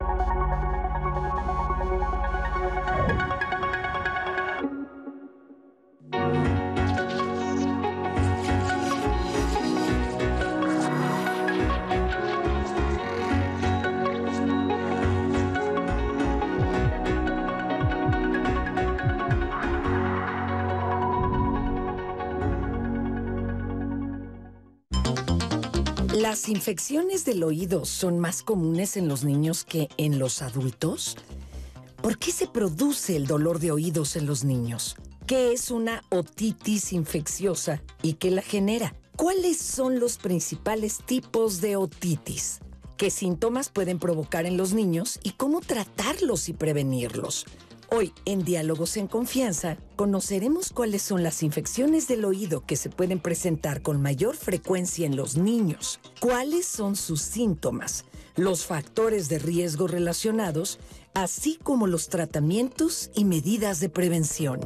Thank you. ¿Las infecciones del oído son más comunes en los niños que en los adultos? ¿Por qué se produce el dolor de oídos en los niños? ¿Qué es una otitis infecciosa y qué la genera? ¿Cuáles son los principales tipos de otitis? ¿Qué síntomas pueden provocar en los niños y cómo tratarlos y prevenirlos? Hoy, en Diálogos en Confianza, conoceremos cuáles son las infecciones del oído que se pueden presentar con mayor frecuencia en los niños, cuáles son sus síntomas, los factores de riesgo relacionados, así como los tratamientos y medidas de prevención.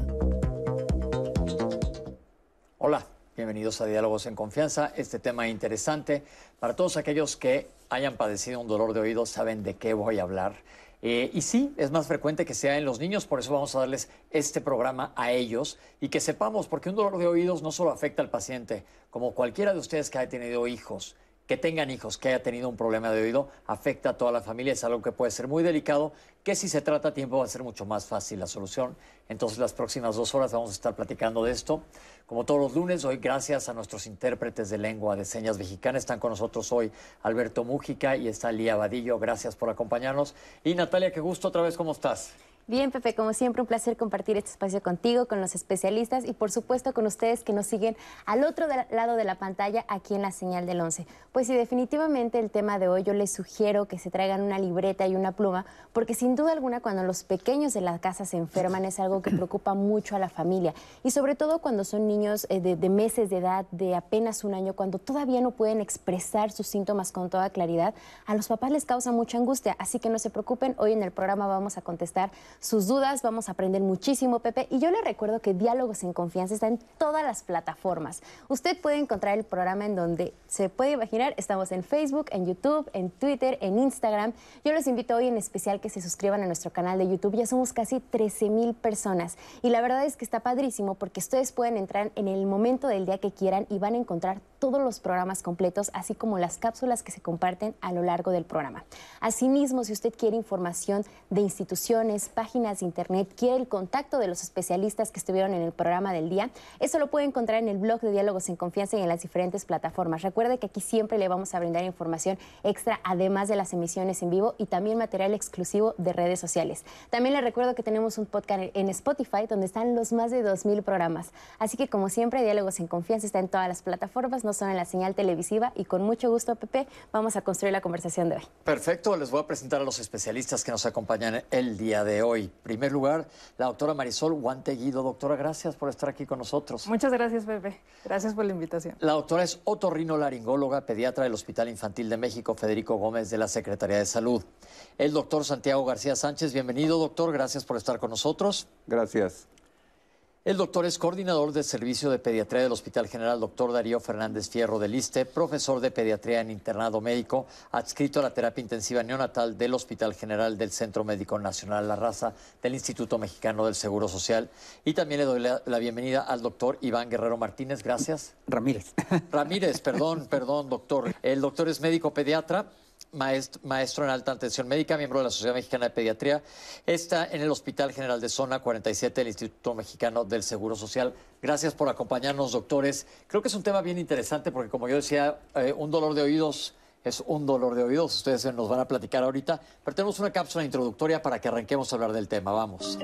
Hola, bienvenidos a Diálogos en Confianza. Este tema interesante. Para todos aquellos que hayan padecido un dolor de oído, saben de qué voy a hablar. Eh, y sí, es más frecuente que sea en los niños, por eso vamos a darles este programa a ellos y que sepamos, porque un dolor de oídos no solo afecta al paciente, como cualquiera de ustedes que haya tenido hijos, que tengan hijos, que haya tenido un problema de oído, afecta a toda la familia, es algo que puede ser muy delicado, que si se trata a tiempo va a ser mucho más fácil la solución. Entonces las próximas dos horas vamos a estar platicando de esto. Como todos los lunes, hoy gracias a nuestros intérpretes de lengua de señas mexicana, están con nosotros hoy Alberto Mújica y está Lía Vadillo, gracias por acompañarnos. Y Natalia, qué gusto otra vez, ¿cómo estás? Bien, Pepe, como siempre, un placer compartir este espacio contigo, con los especialistas y por supuesto con ustedes que nos siguen al otro lado de la pantalla aquí en la señal del 11. Pues sí, definitivamente el tema de hoy yo les sugiero que se traigan una libreta y una pluma, porque sin duda alguna cuando los pequeños de la casa se enferman es algo que preocupa mucho a la familia y sobre todo cuando son niños eh, de, de meses de edad, de apenas un año, cuando todavía no pueden expresar sus síntomas con toda claridad, a los papás les causa mucha angustia, así que no se preocupen, hoy en el programa vamos a contestar sus dudas, vamos a aprender muchísimo, Pepe. Y yo le recuerdo que Diálogos en Confianza está en todas las plataformas. Usted puede encontrar el programa en donde se puede imaginar. Estamos en Facebook, en YouTube, en Twitter, en Instagram. Yo les invito hoy en especial que se suscriban a nuestro canal de YouTube. Ya somos casi 13 mil personas. Y la verdad es que está padrísimo porque ustedes pueden entrar en el momento del día que quieran y van a encontrar todos los programas completos, así como las cápsulas que se comparten a lo largo del programa. Asimismo, si usted quiere información de instituciones, páginas de internet, quiere el contacto de los especialistas que estuvieron en el programa del día, eso lo puede encontrar en el blog de Diálogos en Confianza y en las diferentes plataformas. Recuerde que aquí siempre le vamos a brindar información extra, además de las emisiones en vivo y también material exclusivo de redes sociales. También le recuerdo que tenemos un podcast en Spotify donde están los más de 2.000 programas. Así que como siempre, Diálogos en Confianza está en todas las plataformas, no son en la señal televisiva y con mucho gusto, Pepe, vamos a construir la conversación de hoy. Perfecto, les voy a presentar a los especialistas que nos acompañan el día de hoy. En primer lugar, la doctora Marisol Guanteguido. Doctora, gracias por estar aquí con nosotros. Muchas gracias, Pepe. Gracias por la invitación. La doctora es otorrinolaringóloga, pediatra del Hospital Infantil de México, Federico Gómez, de la Secretaría de Salud. El doctor Santiago García Sánchez, bienvenido, doctor. Gracias por estar con nosotros. Gracias. El doctor es coordinador del Servicio de Pediatría del Hospital General Doctor Darío Fernández Fierro del ISTE, profesor de Pediatría en Internado Médico, adscrito a la terapia intensiva neonatal del Hospital General del Centro Médico Nacional La Raza del Instituto Mexicano del Seguro Social. Y también le doy la, la bienvenida al doctor Iván Guerrero Martínez. Gracias. Ramírez. Ramírez, perdón, perdón, doctor. El doctor es médico pediatra maestro, en alta atención médica, miembro de la Sociedad Mexicana de Pediatría. Está en el Hospital General de Zona 47 del Instituto Mexicano del Seguro Social. Gracias por acompañarnos, doctores. Creo que es un tema bien interesante porque, como yo decía, eh, un dolor de oídos es un dolor de oídos. Ustedes nos van a platicar ahorita, pero tenemos una cápsula introductoria para que arranquemos a hablar del tema. Vamos.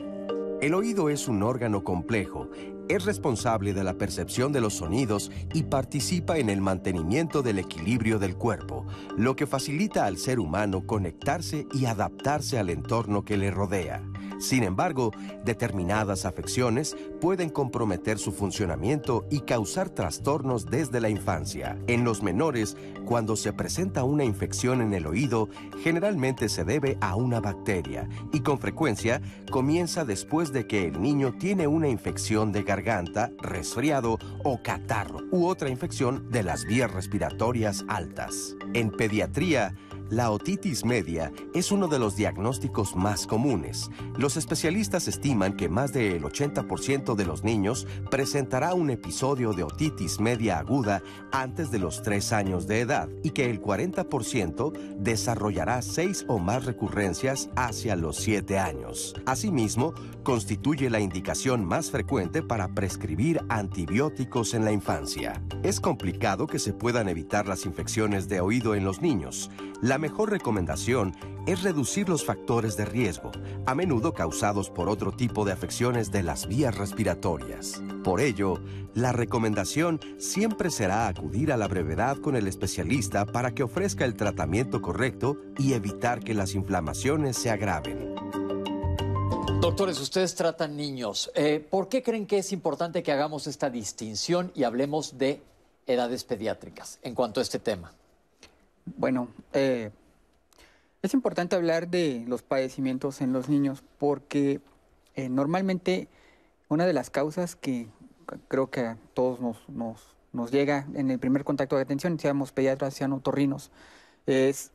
El oído es un órgano complejo. Es responsable de la percepción de los sonidos y participa en el mantenimiento del equilibrio del cuerpo, lo que facilita al ser humano conectarse y adaptarse al entorno que le rodea. Sin embargo, determinadas afecciones pueden comprometer su funcionamiento y causar trastornos desde la infancia. En los menores, cuando se presenta una infección en el oído, generalmente se debe a una bacteria y con frecuencia comienza después de que el niño tiene una infección de resfriado o catarro u otra infección de las vías respiratorias altas. En pediatría, La otitis media es uno de los diagnósticos más comunes. Los especialistas estiman que más del 80% de los niños presentará un episodio de otitis media aguda antes de los 3 años de edad y que el 40% desarrollará 6 o más recurrencias hacia los 7 años. Asimismo, constituye la indicación más frecuente para prescribir antibióticos en la infancia. Es complicado que se puedan evitar las infecciones de oído en los niños. La mejor recomendación es reducir los factores de riesgo, a menudo causados por otro tipo de afecciones de las vías respiratorias. Por ello, la recomendación siempre será acudir a la brevedad con el especialista para que ofrezca el tratamiento correcto y evitar que las inflamaciones se agraven. Doctores, ustedes tratan niños. Eh, ¿Por qué creen que es importante que hagamos esta distinción y hablemos de edades pediátricas en cuanto a este tema? Bueno, eh, es importante hablar de los padecimientos en los niños porque eh, normalmente una de las causas que creo que a todos nos, llega en el primer contacto de atención, seamos pediatras, sean otorrinos, es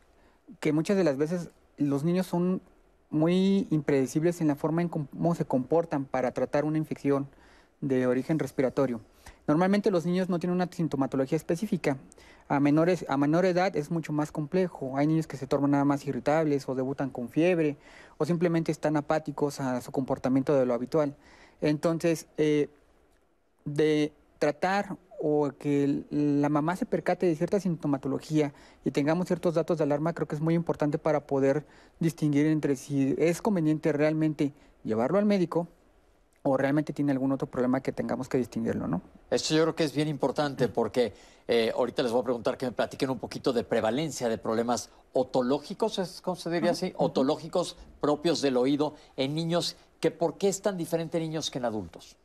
que muchas de las veces los niños son muy impredecibles en la forma en cómo se comportan para tratar una infección de origen respiratorio. Normalmente los niños no tienen una sintomatología específica. A, menores, a menor edad es mucho más complejo. Hay niños que se tornan nada más irritables o debutan con fiebre o simplemente están apáticos a su comportamiento de lo habitual. Entonces, eh, de tratar o que la mamá se percate de cierta sintomatología y tengamos ciertos datos de alarma, creo que es muy importante para poder distinguir entre si es conveniente realmente llevarlo al médico o realmente tiene algún otro problema que tengamos que distinguirlo, ¿no? Esto yo creo que es bien importante porque eh, ahorita les voy a preguntar que me platiquen un poquito de prevalencia de problemas otológicos, ¿es como se diría así? Otológicos propios del oído en niños, que ¿por qué es tan diferente en niños que en adultos?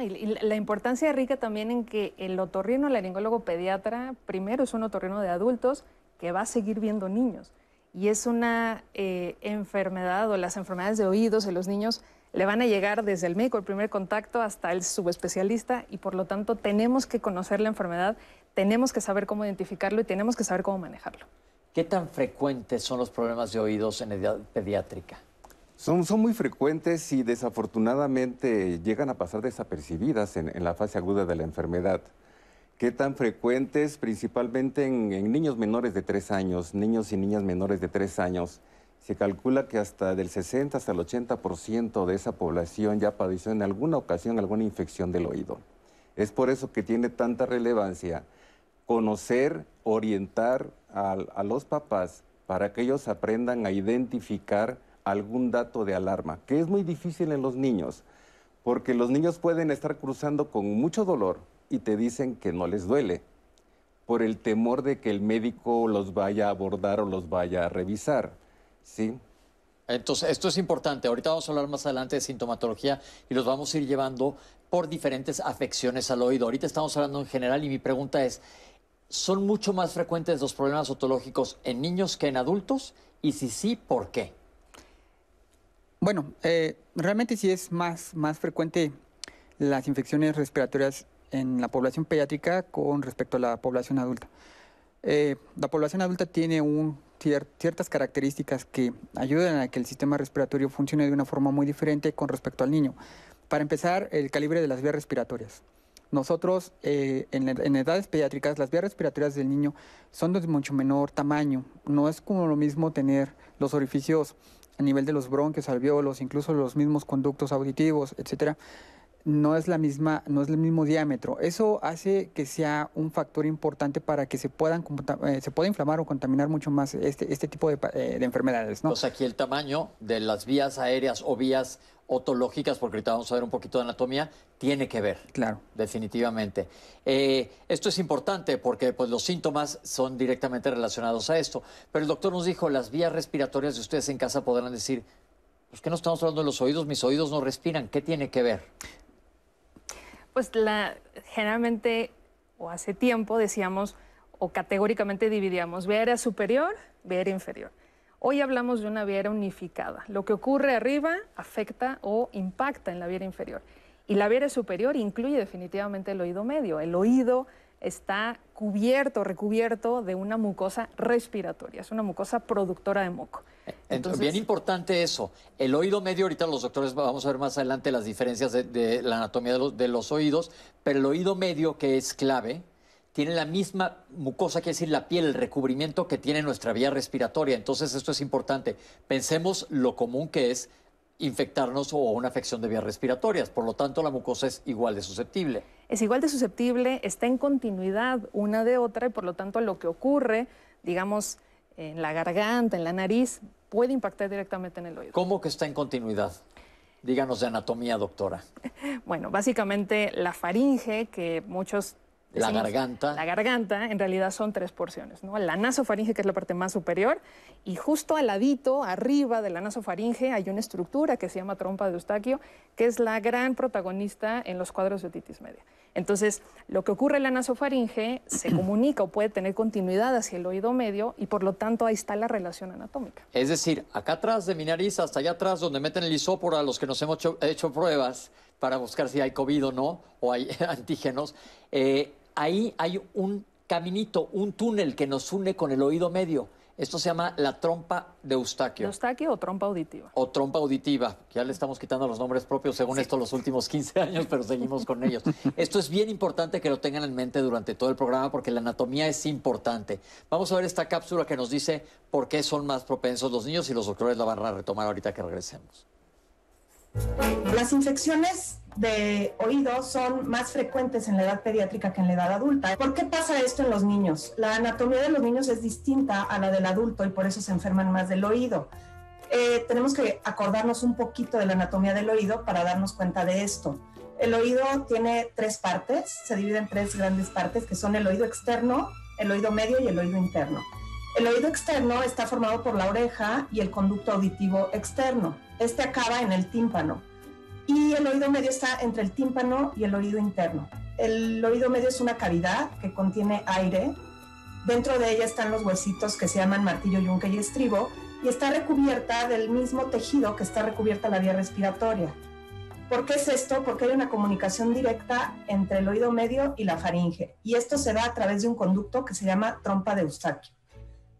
y la importancia rica también en que el otorrino laringólogo pediatra, primero es un otorrino de adultos que va a seguir viendo niños. Y es una eh, enfermedad o las enfermedades de oídos en los niños le van a llegar desde el médico, el primer contacto, hasta el subespecialista y por lo tanto tenemos que conocer la enfermedad, tenemos que saber cómo identificarlo y tenemos que saber cómo manejarlo. ¿Qué tan frecuentes son los problemas de oídos en edad pediátrica? Son, son muy frecuentes y desafortunadamente llegan a pasar desapercibidas en, la fase aguda de la enfermedad. ¿Qué tan frecuentes? Principalmente en, en niños menores de 3 años, niños y niñas menores de 3 años se calcula que hasta del 60 hasta el 80% de esa población ya padeció en alguna ocasión alguna infección del oído. Es por eso que tiene tanta relevancia conocer, orientar a, a los papás para que ellos aprendan a identificar algún dato de alarma, que es muy difícil en los niños, porque los niños pueden estar cruzando con mucho dolor y te dicen que no les duele, por el temor de que el médico los vaya a abordar o los vaya a revisar. Sí. Entonces, esto es importante. Ahorita vamos a hablar más adelante de sintomatología y los vamos a ir llevando por diferentes afecciones al oído. Ahorita estamos hablando en general y mi pregunta es, ¿son mucho más frecuentes los problemas otológicos en niños que en adultos? Y si sí, ¿por qué? Bueno, eh, realmente sí es más, más frecuente las infecciones respiratorias en la población pediátrica con respecto a la población adulta. Eh, la población adulta tiene un ciertas características que ayudan a que el sistema respiratorio funcione de una forma muy diferente con respecto al niño. Para empezar, el calibre de las vías respiratorias. Nosotros, eh, en, edades pediátricas, las vías respiratorias del niño son de mucho menor tamaño. No es como lo mismo tener los orificios a nivel de los bronquios, alveolos, incluso los mismos conductos auditivos, etcétera, no es la misma, no es el mismo diámetro. Eso hace que sea un factor importante para que se puedan eh, se pueda inflamar o contaminar mucho más este, este tipo de, eh, enfermedades. ¿no? Pues aquí el tamaño de las vías aéreas o vías otológicas, porque ahorita vamos a ver un poquito de anatomía, tiene que ver. Claro. Definitivamente. Eh, esto es importante porque pues, los síntomas son directamente relacionados a esto. Pero el doctor nos dijo, las vías respiratorias de ustedes en casa podrán decir, pues que no estamos hablando de los oídos, mis oídos no respiran, ¿qué tiene que ver? Pues generalmente, o hace tiempo, decíamos, o categóricamente dividíamos vía superior, vía inferior. Hoy hablamos de una vía unificada. Lo que ocurre arriba afecta o impacta en la vía inferior. Y la vía superior incluye definitivamente el oído medio. El oído está cubierto, recubierto de una mucosa respiratoria, es una mucosa productora de moco. Entonces, bien importante eso. El oído medio, ahorita los doctores vamos a ver más adelante las diferencias de, la anatomía de los, de los oídos, pero el oído medio, que es clave, tiene la misma mucosa, quiere decir la piel, el recubrimiento que tiene nuestra vía respiratoria. Entonces esto es importante. Pensemos lo común que es infectarnos o una afección de vías respiratorias. Por lo tanto, la mucosa es igual de susceptible. Es igual de susceptible, está en continuidad una de otra y por lo tanto lo que ocurre, digamos, en la garganta, en la nariz, puede impactar directamente en el oído. ¿Cómo que está en continuidad? Díganos de anatomía, doctora. Bueno, básicamente la faringe, que muchos la garganta. La garganta, en realidad son tres porciones, ¿no? La nasofaringe, que es la parte más superior, y justo al ladito, arriba de la nasofaringe, hay una estructura que se llama trompa de Eustaquio, que es la gran protagonista en los cuadros de otitis media. Entonces, lo que ocurre en la nasofaringe se comunica o puede tener continuidad hacia el oído medio y por lo tanto ahí está la relación anatómica. Es decir, acá atrás de mi nariz, hasta allá atrás, donde meten el isóporo a los que nos hemos hecho, pruebas para buscar si hay COVID o no, o hay antígenos, eh, ahí hay un caminito, un túnel que nos une con el oído medio. Esto se llama la trompa de Eustaquio. ¿De Eustaquio o trompa auditiva? O trompa auditiva. Ya le estamos quitando los nombres propios según esto los últimos 15 años, pero seguimos con ellos. Esto es bien importante que lo tengan en mente durante todo el programa porque la anatomía es importante. Vamos a ver esta cápsula que nos dice por qué son más propensos los niños y los doctores la van a retomar ahorita que regresemos. Las infecciones de oído son más frecuentes en la edad pediátrica que en la edad adulta. ¿Por qué pasa esto en los niños? La anatomía de los niños es distinta a la del adulto y por eso se enferman más del oído. Eh, tenemos que acordarnos un poquito de la anatomía del oído para darnos cuenta de esto. El oído tiene tres partes, se divide en tres grandes partes, que son el oído externo, el oído medio y el oído interno. El oído externo está formado por la oreja y el conducto auditivo externo. Este acaba en el tímpano y el oído medio está entre el tímpano y el oído interno. El oído medio es una cavidad que contiene aire. Dentro de ella están los huesitos que se llaman martillo, yunque y estribo y está recubierta del mismo tejido que está recubierta la vía respiratoria. ¿Por qué es esto? Porque hay una comunicación directa entre el oído medio y la faringe y esto se da a través de un conducto que se llama trompa de Eustaquio.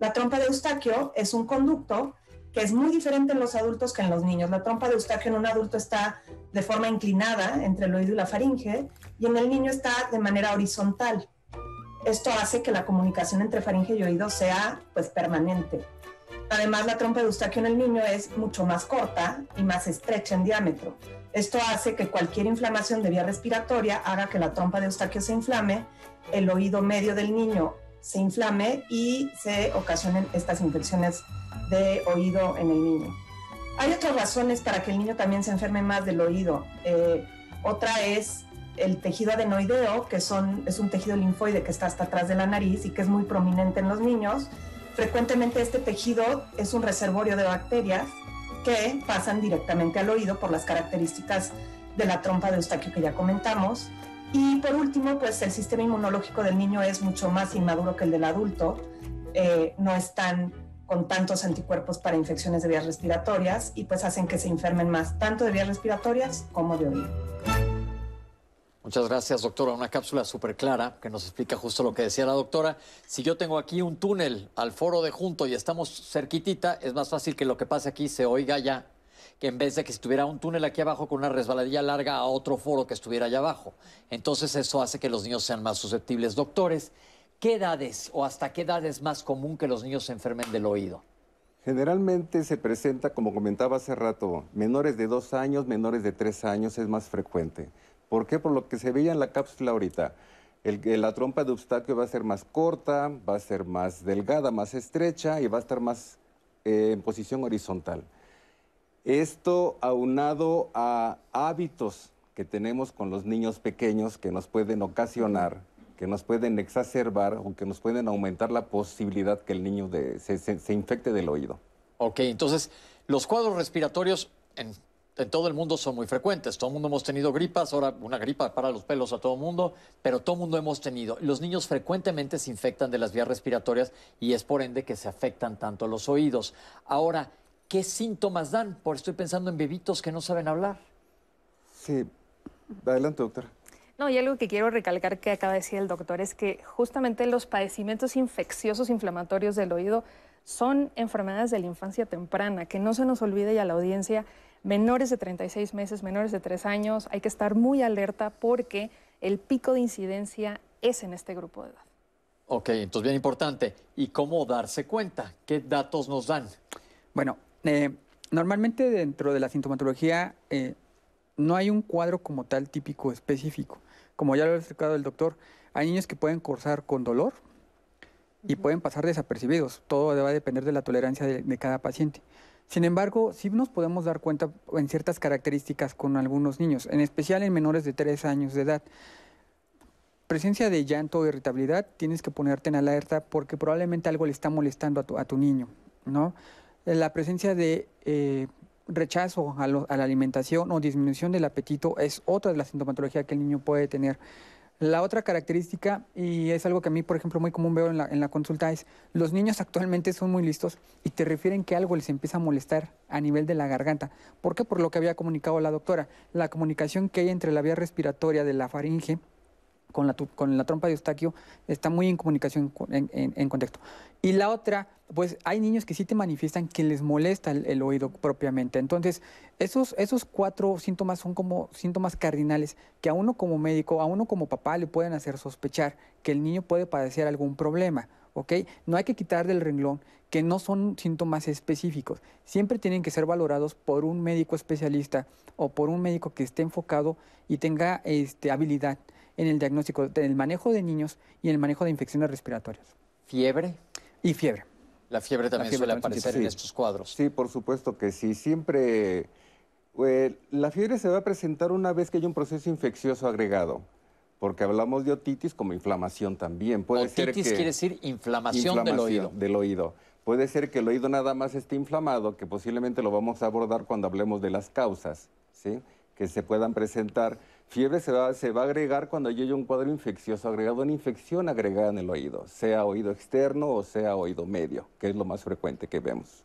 La trompa de Eustaquio es un conducto que es muy diferente en los adultos que en los niños. La trompa de Eustaquio en un adulto está de forma inclinada entre el oído y la faringe y en el niño está de manera horizontal. Esto hace que la comunicación entre faringe y oído sea pues permanente. Además, la trompa de Eustaquio en el niño es mucho más corta y más estrecha en diámetro. Esto hace que cualquier inflamación de vía respiratoria haga que la trompa de Eustaquio se inflame, el oído medio del niño se inflame y se ocasionen estas infecciones de oído en el niño. Hay otras razones para que el niño también se enferme más del oído. Eh, otra es el tejido adenoideo, que son, es un tejido linfoide que está hasta atrás de la nariz y que es muy prominente en los niños. Frecuentemente este tejido es un reservorio de bacterias que pasan directamente al oído por las características de la trompa de Eustaquio que ya comentamos. Y por último, pues el sistema inmunológico del niño es mucho más inmaduro que el del adulto. Eh, no están con tantos anticuerpos para infecciones de vías respiratorias y pues hacen que se enfermen más tanto de vías respiratorias como de oído. Muchas gracias, doctora. Una cápsula súper clara que nos explica justo lo que decía la doctora. Si yo tengo aquí un túnel al foro de junto y estamos cerquitita, es más fácil que lo que pase aquí se oiga ya que en vez de que estuviera un túnel aquí abajo con una resbaladilla larga a otro foro que estuviera allá abajo. Entonces eso hace que los niños sean más susceptibles. Doctores, ¿Qué edades o hasta qué edad es más común que los niños se enfermen del oído? Generalmente se presenta, como comentaba hace rato, menores de dos años, menores de tres años es más frecuente. ¿Por qué? Por lo que se veía en la cápsula ahorita. la trompa de Eustaquio va a ser más corta, va a ser más delgada, más estrecha y va a estar más eh, en posición horizontal. Esto aunado a hábitos que tenemos con los niños pequeños que nos pueden ocasionar que nos pueden exacerbar o que nos pueden aumentar la posibilidad que el niño se, infecte del oído. Ok, entonces los cuadros respiratorios en, todo el mundo son muy frecuentes. Todo el mundo hemos tenido gripas, ahora una gripa para los pelos a todo el mundo, pero todo el mundo hemos tenido. Los niños frecuentemente se infectan de las vías respiratorias y es por ende que se afectan tanto los oídos. Ahora, ¿qué síntomas dan? Por estoy pensando en bebitos que no saben hablar. Sí, adelante, doctora. No, y algo que quiero recalcar que acaba de decir el doctor es que justamente los padecimientos infecciosos inflamatorios del oído son enfermedades de la infancia temprana, que no se nos olvide y a la audiencia, menores de 36 meses, menores de 3 años, hay que estar muy alerta porque el pico de incidencia es en este grupo de edad. Ok, entonces bien importante. ¿Y cómo darse cuenta? ¿Qué datos nos dan? Bueno, eh, normalmente dentro de la sintomatología eh, no hay un cuadro como tal típico específico. Como ya lo ha explicado el doctor, hay niños que pueden cursar con dolor y pueden pasar desapercibidos. Todo va a depender de la tolerancia de, de cada paciente. Sin embargo, sí nos podemos dar cuenta en ciertas características con algunos niños, en especial en menores de 3 años de edad. Presencia de llanto o irritabilidad, tienes que ponerte en alerta porque probablemente algo le está molestando a tu, a tu niño, ¿no? La presencia de eh, rechazo a, a la alimentación o disminución del apetito es otra de las sintomatologías que el niño puede tener. La otra característica, y es algo que a mí, por ejemplo, muy común veo en la, en la consulta, es los niños actualmente son muy listos y te refieren que algo les empieza a molestar a nivel de la garganta. ¿Por qué? Por lo que había comunicado la doctora. La comunicación que hay entre la vía respiratoria de la faringe con la, con la trompa de Eustaquio está muy en comunicación en, contexto. Y la otra, pues hay niños que sí te manifiestan que les molesta el, oído propiamente. Entonces, esos, esos cuatro síntomas son como síntomas cardinales que a uno como médico, a uno como papá le pueden hacer sospechar que el niño puede padecer algún problema. ¿ok? No hay que quitar del renglón que no son síntomas específicos. Siempre tienen que ser valorados por un médico especialista o por un médico que esté enfocado y tenga este, habilidad en el diagnóstico, en el manejo de niños y en el manejo de infecciones respiratorias. ¿Fiebre? Y fiebre. La fiebre también fiebre suele también aparecer en estos cuadros. Sí, por supuesto que sí. Siempre eh, la fiebre se va a presentar una vez que hay un proceso infeccioso agregado, porque hablamos de otitis como inflamación también. Puede ser Otitis que- quiere decir inflamación, del inflamación oído. del oído. Puede ser que el oído nada más esté inflamado, que posiblemente lo vamos a abordar cuando hablemos de las causas, ¿sí? que se puedan presentar. Fiebre se va, se va a agregar cuando haya un cuadro infeccioso agregado, una infección agregada en el oído, sea oído externo o sea oído medio, que es lo más frecuente que vemos.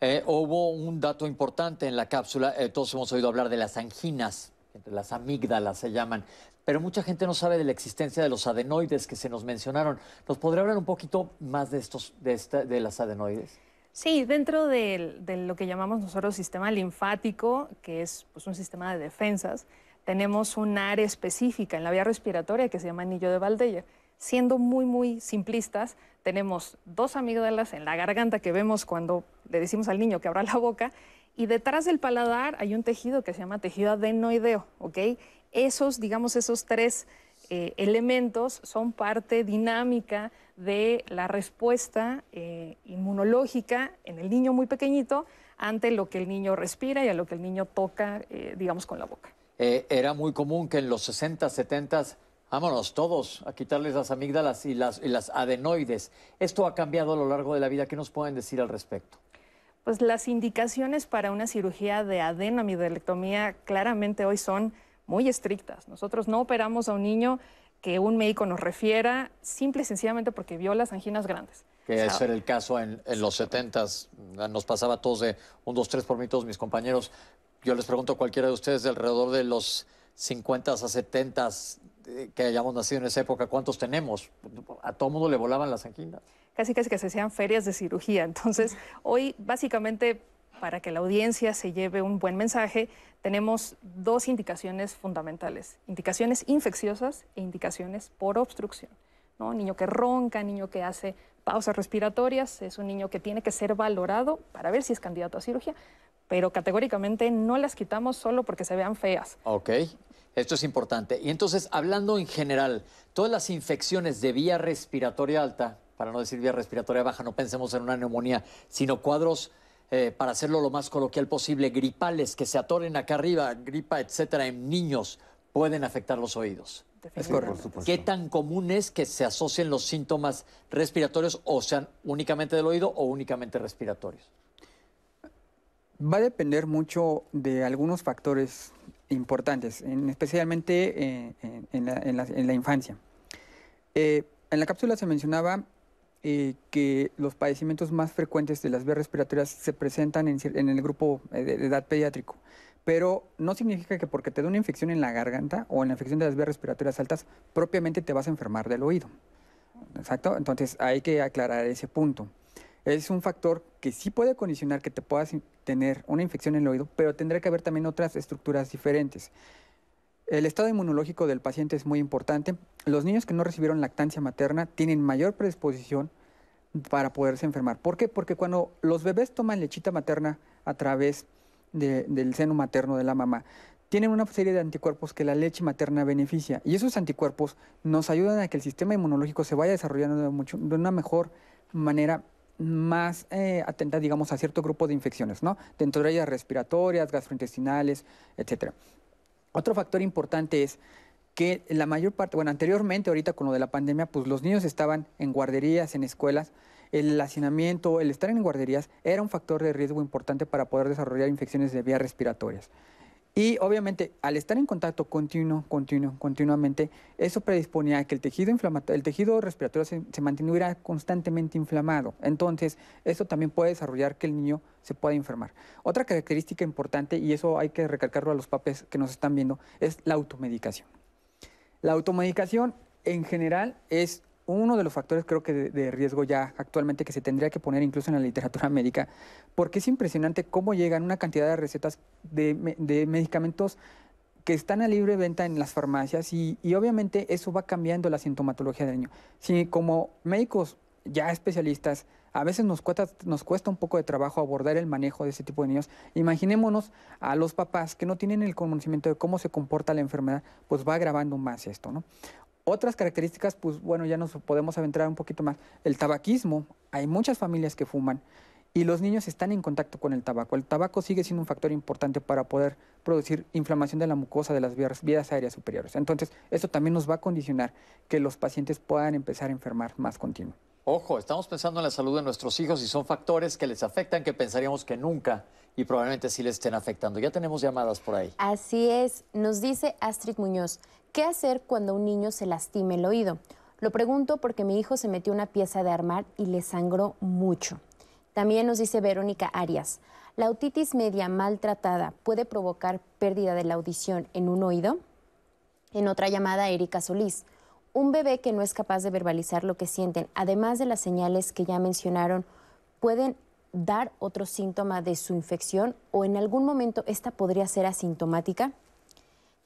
Eh, hubo un dato importante en la cápsula. eh, todos hemos oído hablar de las anginas, las amígdalas se llaman, pero mucha gente no sabe de la existencia de los adenoides que se nos mencionaron. ¿Nos podría hablar un poquito más de estos, de, esta- de las adenoides? Sí, dentro del- de, lo que llamamos nosotros sistema linfático, que es pues, un sistema de defensas, tenemos un área específica en la vía respiratoria que se llama anillo de Valdeyer. Siendo muy, muy simplistas, tenemos dos amígdalas en la garganta que vemos cuando le decimos al niño que abra la boca, y detrás del paladar hay un tejido que se llama tejido adenoideo, ¿ok? Esos, digamos, esos tres eh, elementos son parte dinámica de la respuesta eh, inmunológica en el niño muy pequeñito ante lo que el niño respira y a lo que el niño toca, eh, digamos, con la boca. Eh, era muy común que en los 60, 70, vámonos todos a quitarles las amígdalas y las, y las adenoides. Esto ha cambiado a lo largo de la vida. ¿Qué nos pueden decir al respecto? Pues las indicaciones para una cirugía de adenoamidalectomía claramente hoy son muy estrictas. Nosotros no operamos a un niño que un médico nos refiera simple y sencillamente porque vio las anginas grandes. Que O sea, ese era el caso en, en los 70 Nos pasaba a todos de un, dos, tres por mí, todos mis compañeros. Yo les pregunto a cualquiera de ustedes de alrededor de los 50 a 70 eh, que hayamos nacido en esa época, ¿cuántos tenemos? A todo mundo le volaban las anginas. casi casi que se hacían ferias de cirugía. Entonces, hoy básicamente para que la audiencia se lleve un buen mensaje, tenemos dos indicaciones fundamentales, indicaciones infecciosas e indicaciones por obstrucción. ¿no? Niño que ronca, niño que hace pausas respiratorias, es un niño que tiene que ser valorado para ver si es candidato a cirugía, pero categóricamente no las quitamos solo porque se vean feas. Ok, esto es importante. Y entonces, hablando en general, todas las infecciones de vía respiratoria alta, para no decir vía respiratoria baja, no pensemos en una neumonía, sino cuadros, eh, para hacerlo lo más coloquial posible, gripales que se atoren acá arriba, gripa, etcétera, en niños, pueden afectar los oídos. Es por supuesto. ¿Qué tan común es que se asocien los síntomas respiratorios o sean únicamente del oído o únicamente respiratorios? Va a depender mucho de algunos factores importantes, en- especialmente eh, en, la, infancia. Eh, en la cápsula se mencionaba eh, que los padecimientos más frecuentes de las vías respiratorias se presentan en, el grupo de, de edad pediátrico, pero no significa que porque te dé una infección en la garganta o en la infección de las vías respiratorias altas, propiamente te vas a enfermar del oído. Exacto, entonces hay que aclarar ese punto. Es un factor que sí puede condicionar que te puedas tener una infección en el oído, pero tendrá que haber también otras estructuras diferentes. El estado inmunológico del paciente es muy importante. Los niños que no recibieron lactancia materna tienen mayor predisposición para poderse enfermar. ¿Por qué? Porque cuando los bebés toman lechita materna a través del seno materno de la mamá, tienen una serie de anticuerpos que la leche materna beneficia. Y esos anticuerpos nos ayudan a que el sistema inmunológico se vaya desarrollando de, de una mejor manera más eh, atenta, digamos, a cierto grupo de infecciones, ¿no? Dentro de ellas respiratorias, gastrointestinales, etcétera. Otro factor importante es que la mayor parte, bueno, anteriormente, ahorita con lo de la pandemia, pues los niños estaban en guarderías, en escuelas, el hacinamiento, el estar en guarderías era un factor de riesgo importante para poder desarrollar infecciones de vías respiratorias. Y obviamente, al estar en contacto continuo, continuo, continuamente, eso predisponía a que el tejido, el tejido respiratorio se, se, mantuviera constantemente inflamado. Entonces, eso también puede desarrollar que el niño se pueda enfermar. Otra característica importante, y eso hay que recalcarlo a los papás que nos están viendo, es la automedicación. La automedicación en general es uno de los factores creo que de, riesgo ya actualmente que se tendría que poner incluso en la literatura médica, porque es impresionante cómo llegan una cantidad de recetas de, medicamentos que están a libre venta en las farmacias y, obviamente eso va cambiando la sintomatología del niño. Si como médicos ya especialistas a veces nos cuesta, nos cuesta un poco de trabajo abordar el manejo de ese tipo de niños. Imaginémonos a los papás que no tienen el conocimiento de cómo se comporta la enfermedad, pues va agravando más esto, ¿no? Otras características, pues bueno, ya nos podemos aventrar un poquito más. El tabaquismo, hay muchas familias que fuman y los niños están en contacto con el tabaco. El tabaco sigue siendo un factor importante para poder producir inflamación de la mucosa de las vías, vías aéreas superiores. Entonces, esto también nos va a condicionar que los pacientes puedan empezar a enfermar más continuo. Ojo, estamos pensando en la salud de nuestros hijos y son factores que les afectan que pensaríamos que nunca y probablemente sí les estén afectando. Ya tenemos llamadas por ahí. Así es, nos dice Astrid Muñoz. ¿Qué hacer cuando un niño se lastime el oído? Lo pregunto porque mi hijo se metió una pieza de armar y le sangró mucho. También nos dice Verónica Arias, ¿la otitis media maltratada puede provocar pérdida de la audición en un oído? En otra llamada, Erika Solís, un bebé que no es capaz de verbalizar lo que sienten, además de las señales que ya mencionaron, pueden dar otro síntoma de su infección o en algún momento esta podría ser asintomática?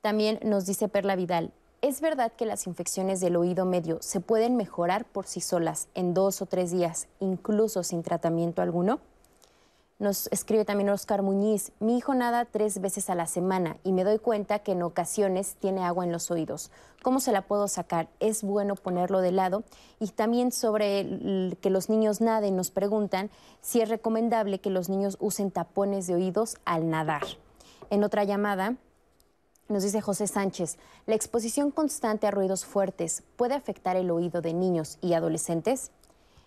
También nos dice Perla Vidal, ¿es verdad que las infecciones del oído medio se pueden mejorar por sí solas en dos o tres días, incluso sin tratamiento alguno? Nos escribe también Oscar Muñiz, mi hijo nada tres veces a la semana y me doy cuenta que en ocasiones tiene agua en los oídos. ¿Cómo se la puedo sacar? ¿Es bueno ponerlo de lado? Y también sobre que los niños naden, nos preguntan si es recomendable que los niños usen tapones de oídos al nadar. En otra llamada, nos dice José Sánchez, ¿la exposición constante a ruidos fuertes puede afectar el oído de niños y adolescentes?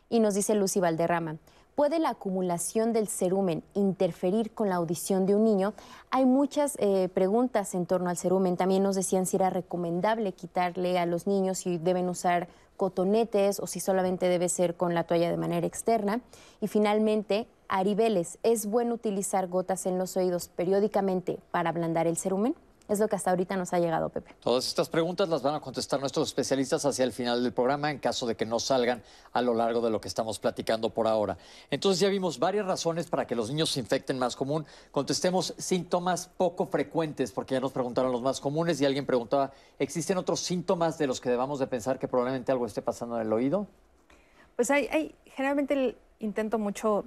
Y nos dice Lucy Valderrama, ¿puede la acumulación del cerumen interferir con la audición de un niño? Hay muchas eh, preguntas en torno al cerumen. También nos decían si era recomendable quitarle a los niños si deben usar cotonetes o si solamente debe ser con la toalla de manera externa. Y finalmente, Aribeles, ¿es bueno utilizar gotas en los oídos periódicamente para ablandar el cerumen? Es lo que hasta ahorita nos ha llegado, Pepe. Todas estas preguntas las van a contestar nuestros especialistas hacia el final del programa en caso de que no salgan a lo largo de lo que estamos platicando por ahora. Entonces ya vimos varias razones para que los niños se infecten más común. Contestemos síntomas poco frecuentes, porque ya nos preguntaron los más comunes y alguien preguntaba, ¿existen otros síntomas de los que debamos de pensar que probablemente algo esté pasando en el oído? Pues hay, hay generalmente intento mucho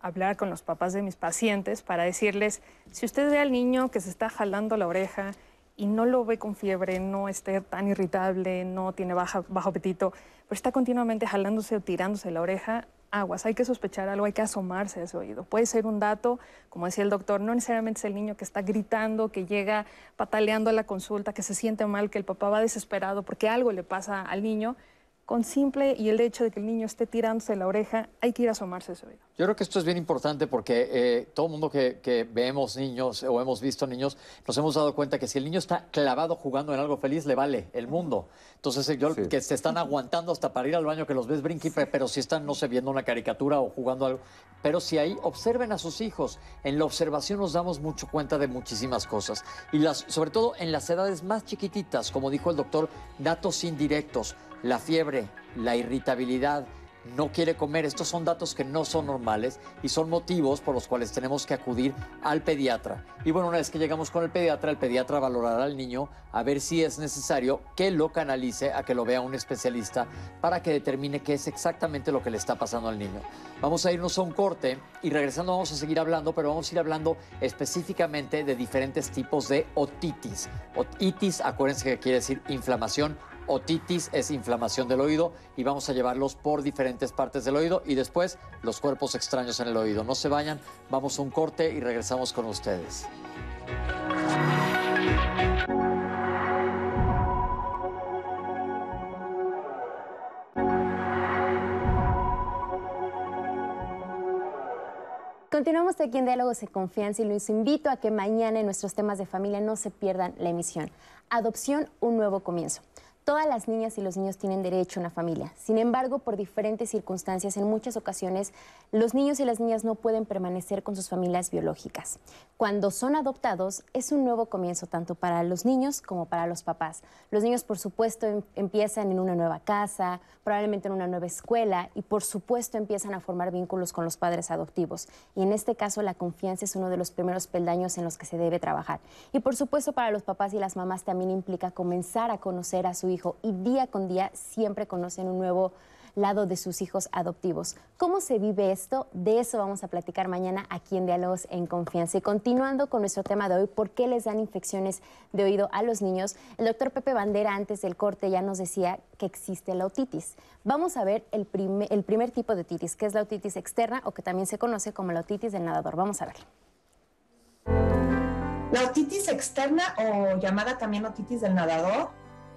hablar con los papás de mis pacientes para decirles, si usted ve al niño que se está jalando la oreja y no lo ve con fiebre, no esté tan irritable, no tiene bajo apetito, pero está continuamente jalándose o tirándose la oreja, aguas, hay que sospechar algo, hay que asomarse a ese oído. Puede ser un dato, como decía el doctor, no necesariamente es el niño que está gritando, que llega pataleando a la consulta, que se siente mal, que el papá va desesperado porque algo le pasa al niño, con simple y el hecho de que el niño esté tirándose la oreja, hay que ir a asomarse ese oído. Yo creo que esto es bien importante porque eh, todo el mundo que, que, vemos niños o hemos visto niños, nos hemos dado cuenta que si el niño está clavado jugando en algo feliz, le vale el mundo. Entonces, yo, que se están aguantando hasta para ir al baño, que los ves brinqui, pero si están, no sé, viendo una caricatura o jugando algo. Pero si ahí observen a sus hijos. En la observación nos damos mucho cuenta de muchísimas cosas. Y las, sobre todo en las edades más chiquititas, como dijo el doctor, datos indirectos la fiebre, la irritabilidad, no quiere comer. Estos son datos que no son normales y son motivos por los cuales tenemos que acudir al pediatra. Y bueno, una vez que llegamos con el pediatra, el pediatra valorará al niño a ver si es necesario que lo canalice a que lo vea un especialista para que determine qué es exactamente lo que le está pasando al niño. Vamos a irnos a un corte y regresando vamos a seguir hablando, pero vamos a ir hablando específicamente de diferentes tipos de otitis. Otitis, acuérdense que quiere decir inflamación Otitis es inflamación del oído y vamos a llevarlos por diferentes partes del oído y después los cuerpos extraños en el oído. No se vayan, vamos a un corte y regresamos con ustedes. Continuamos aquí en Diálogos de Confianza y los invito a que mañana en nuestros temas de familia no se pierdan la emisión. Adopción, un nuevo comienzo. Todas las niñas y los niños tienen derecho a una familia. Sin embargo, por diferentes circunstancias, en muchas ocasiones, los niños y las niñas no pueden permanecer con sus familias biológicas. Cuando son adoptados, es un nuevo comienzo tanto para los niños como para los papás. Los niños, por supuesto, em, empiezan en una nueva casa, probablemente en una nueva escuela y, por supuesto, empiezan a formar vínculos con los padres adoptivos. Y en este caso, la confianza es uno de los primeros peldaños en los que se debe trabajar. Y, por supuesto, para los papás y las mamás también implica comenzar a conocer a su hijo y día con día siempre conocen un nuevo lado de sus hijos adoptivos. ¿Cómo se vive esto? De eso vamos a platicar mañana aquí en Diálogos en Confianza. Y continuando con nuestro tema de hoy, ¿por qué les dan infecciones de oído a los niños? El doctor Pepe Bandera antes del corte ya nos decía que existe la otitis. Vamos a ver el, primer tipo de otitis, que es la otitis externa o que también se conoce como la otitis del nadador. Vamos a ver. La otitis externa o llamada también otitis del nadador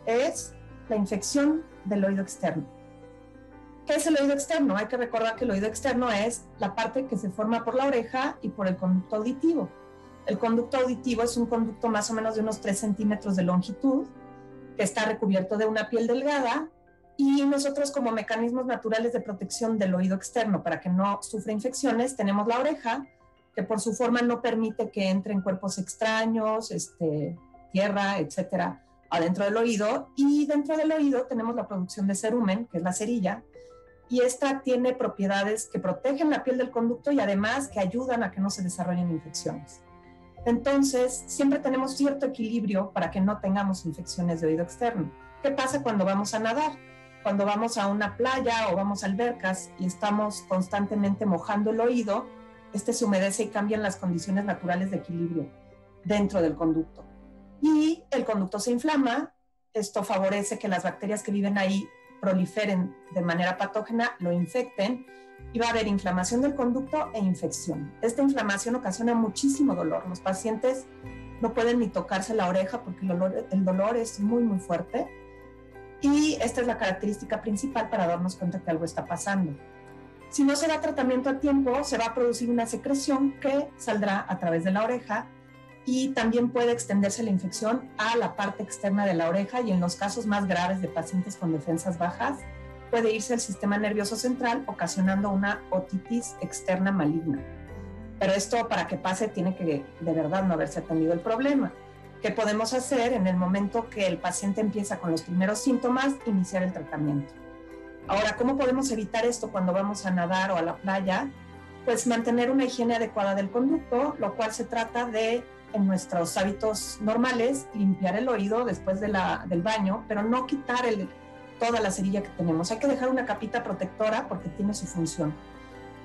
es la infección del oído externo. ¿Qué es el oído externo? Hay que recordar que el oído externo es la parte que se forma por la oreja y por el conducto auditivo. El conducto auditivo es un conducto más o menos de unos 3 centímetros de longitud, que está recubierto de una piel delgada y nosotros como mecanismos naturales de protección del oído externo para que no sufra infecciones, tenemos la oreja, que por su forma no permite que entren cuerpos extraños, este, tierra, etcétera, adentro del oído y dentro del oído tenemos la producción de cerumen, que es la cerilla, y esta tiene propiedades que protegen la piel del conducto y además que ayudan a que no se desarrollen infecciones. Entonces, siempre tenemos cierto equilibrio para que no tengamos infecciones de oído externo. ¿Qué pasa cuando vamos a nadar? Cuando vamos a una playa o vamos a albercas y estamos constantemente mojando el oído, este se humedece y cambian las condiciones naturales de equilibrio dentro del conducto y el conducto se inflama. Esto favorece que las bacterias que viven ahí proliferen de manera patógena, lo infecten y va a haber inflamación del conducto e infección. Esta inflamación ocasiona muchísimo dolor. Los pacientes no pueden ni tocarse la oreja porque el dolor, el dolor es muy, muy fuerte. Y esta es la característica principal para darnos cuenta que algo está pasando. Si no se da tratamiento a tiempo, se va a producir una secreción que saldrá a través de la oreja y también puede extenderse la infección a la parte externa de la oreja y en los casos más graves de pacientes con defensas bajas puede irse al sistema nervioso central ocasionando una otitis externa maligna. Pero esto para que pase tiene que de verdad no haberse atendido el problema. ¿Qué podemos hacer en el momento que el paciente empieza con los primeros síntomas? Iniciar el tratamiento. Ahora, ¿cómo podemos evitar esto cuando vamos a nadar o a la playa? Pues mantener una higiene adecuada del conducto, lo cual se trata de en nuestros hábitos normales, limpiar el oído después de la, del baño, pero no quitar el, toda la cerilla que tenemos. Hay que dejar una capita protectora porque tiene su función.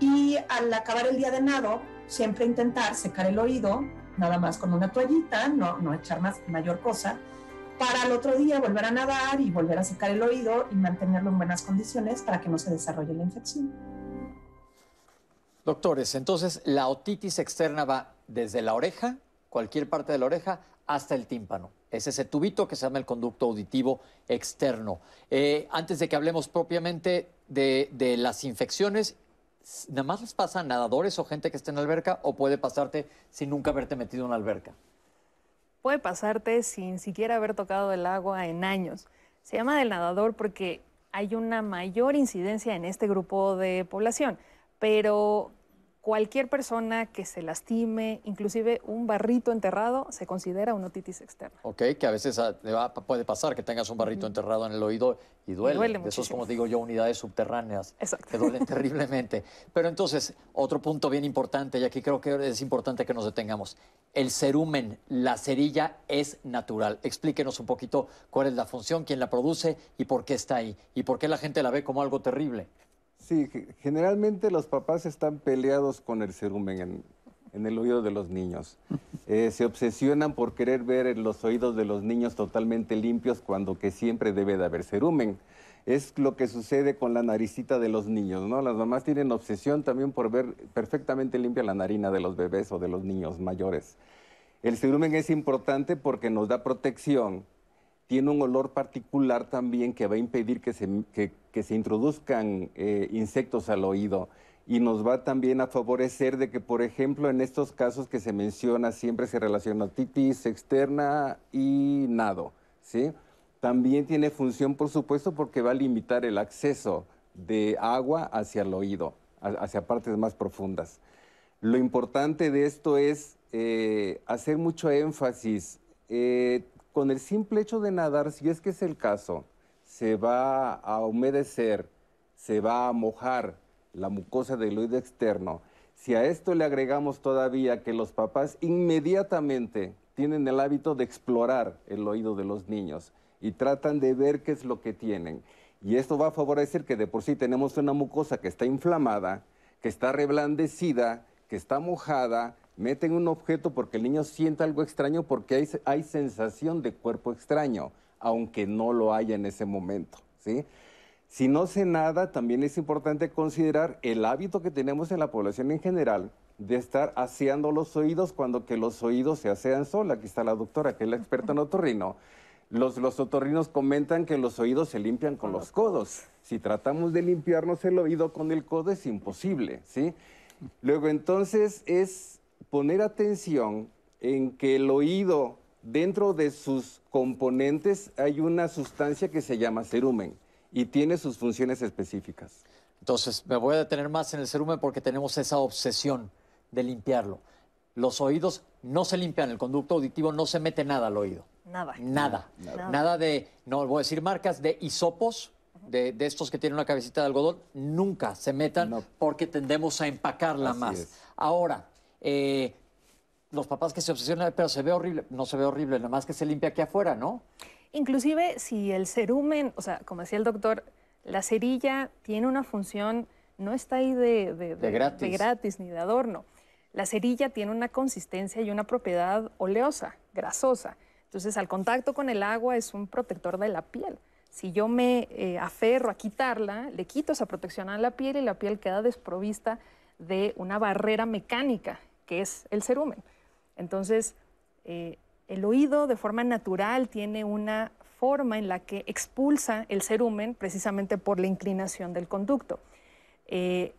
Y al acabar el día de nado, siempre intentar secar el oído, nada más con una toallita, no, no echar más, mayor cosa, para el otro día volver a nadar y volver a secar el oído y mantenerlo en buenas condiciones para que no se desarrolle la infección. Doctores, entonces la otitis externa va desde la oreja cualquier parte de la oreja hasta el tímpano. Es ese tubito que se llama el conducto auditivo externo. Eh, antes de que hablemos propiamente de, las infecciones, ¿nada más les pasa a nadadores o gente que esté en la alberca o puede pasarte sin nunca haberte metido en una alberca? Puede pasarte sin siquiera haber tocado el agua en años. Se llama del nadador porque hay una mayor incidencia en este grupo de población, pero cualquier persona que se lastime, inclusive un barrito enterrado, se considera una otitis externa. Ok, que a veces ah, puede pasar que tengas un barrito enterrado en el oído y duele. esos, muchísimo. como digo yo, unidades subterráneas Exacto. que duelen terriblemente. Pero entonces, otro punto bien importante, y aquí creo que es importante que nos detengamos. El cerumen, la cerilla, es natural. Explíquenos un poquito cuál es la función, quién la produce y por qué está ahí. Y por qué la gente la ve como algo terrible. Sí, ge- generalmente los papás están peleados con el cerumen en, en el oído de los niños. Eh, se obsesionan por querer ver los oídos de los niños totalmente limpios cuando que siempre debe de haber cerumen. Es lo que sucede con la naricita de los niños, ¿no? Las mamás tienen obsesión también por ver perfectamente limpia la narina de los bebés o de los niños mayores. El cerumen es importante porque nos da protección, tiene un olor particular también que va a impedir que se, que, se introduzcan eh, insectos al oído y nos va también a favorecer de que, por ejemplo, en estos casos que se menciona, siempre se relaciona titis externa y nado, ¿sí? También tiene función, por supuesto, porque va a limitar el acceso de agua hacia el oído, hacia partes más profundas. Lo importante de esto es eh, hacer mucho énfasis. eh, con el simple hecho de nadar, si es que es el caso, se va a humedecer, se va a mojar la mucosa del oído externo. Si a esto le agregamos todavía que los papás inmediatamente tienen el hábito de explorar el oído de los niños y tratan de ver qué es lo que tienen. Y esto va a favorecer que de por sí tenemos una mucosa que está inflamada, que está reblandecida, que está mojada, meten un objeto porque el niño siente algo extraño porque hay, hay sensación de cuerpo extraño, aunque no lo haya en ese momento, ¿sí? Si no sé nada, también es importante considerar el hábito que tenemos en la población en general de estar aseando los oídos cuando que los oídos se asean sola. Aquí está la doctora, que es la experta en otorrino. Los, los otorrinos comentan que los oídos se limpian con los codos. Si tratamos de limpiarnos el oído con el codo es imposible, ¿sí? Luego entonces es poner atención en que el oído, dentro de sus componentes, hay una sustancia que se llama cerumen y tiene sus funciones específicas. Entonces, me voy a detener más en el cerumen porque tenemos esa obsesión de limpiarlo. Los oídos no se limpian, el conducto auditivo no se mete nada al oído. Nada. Nada. Nada, de, no voy a decir marcas, de hisopos, de, de estos que tienen una cabecita de algodón, nunca se metan No. porque tendemos a empacarla Así más. es. Ahora, eh, los papás que se obsesionan, pero se ve horrible. No se ve horrible, nada más que se limpia aquí afuera, ¿no? Inclusive si el cerumen, o sea, como decía el doctor, la cerilla tiene una función, no está ahí de, de- De gratis. de gratis ni de adorno. La cerilla tiene una consistencia y una propiedad oleosa, grasosa. Entonces, al contacto con el agua es un protector de la piel. Si yo me eh, aferro a quitarla, le quito esa protección a la piel y la piel queda desprovista de una barrera mecánica, que es el cerumen. Entonces, eh, el oído de forma natural tiene una forma en la que expulsa el cerumen precisamente por la inclinación del conducto. Eh,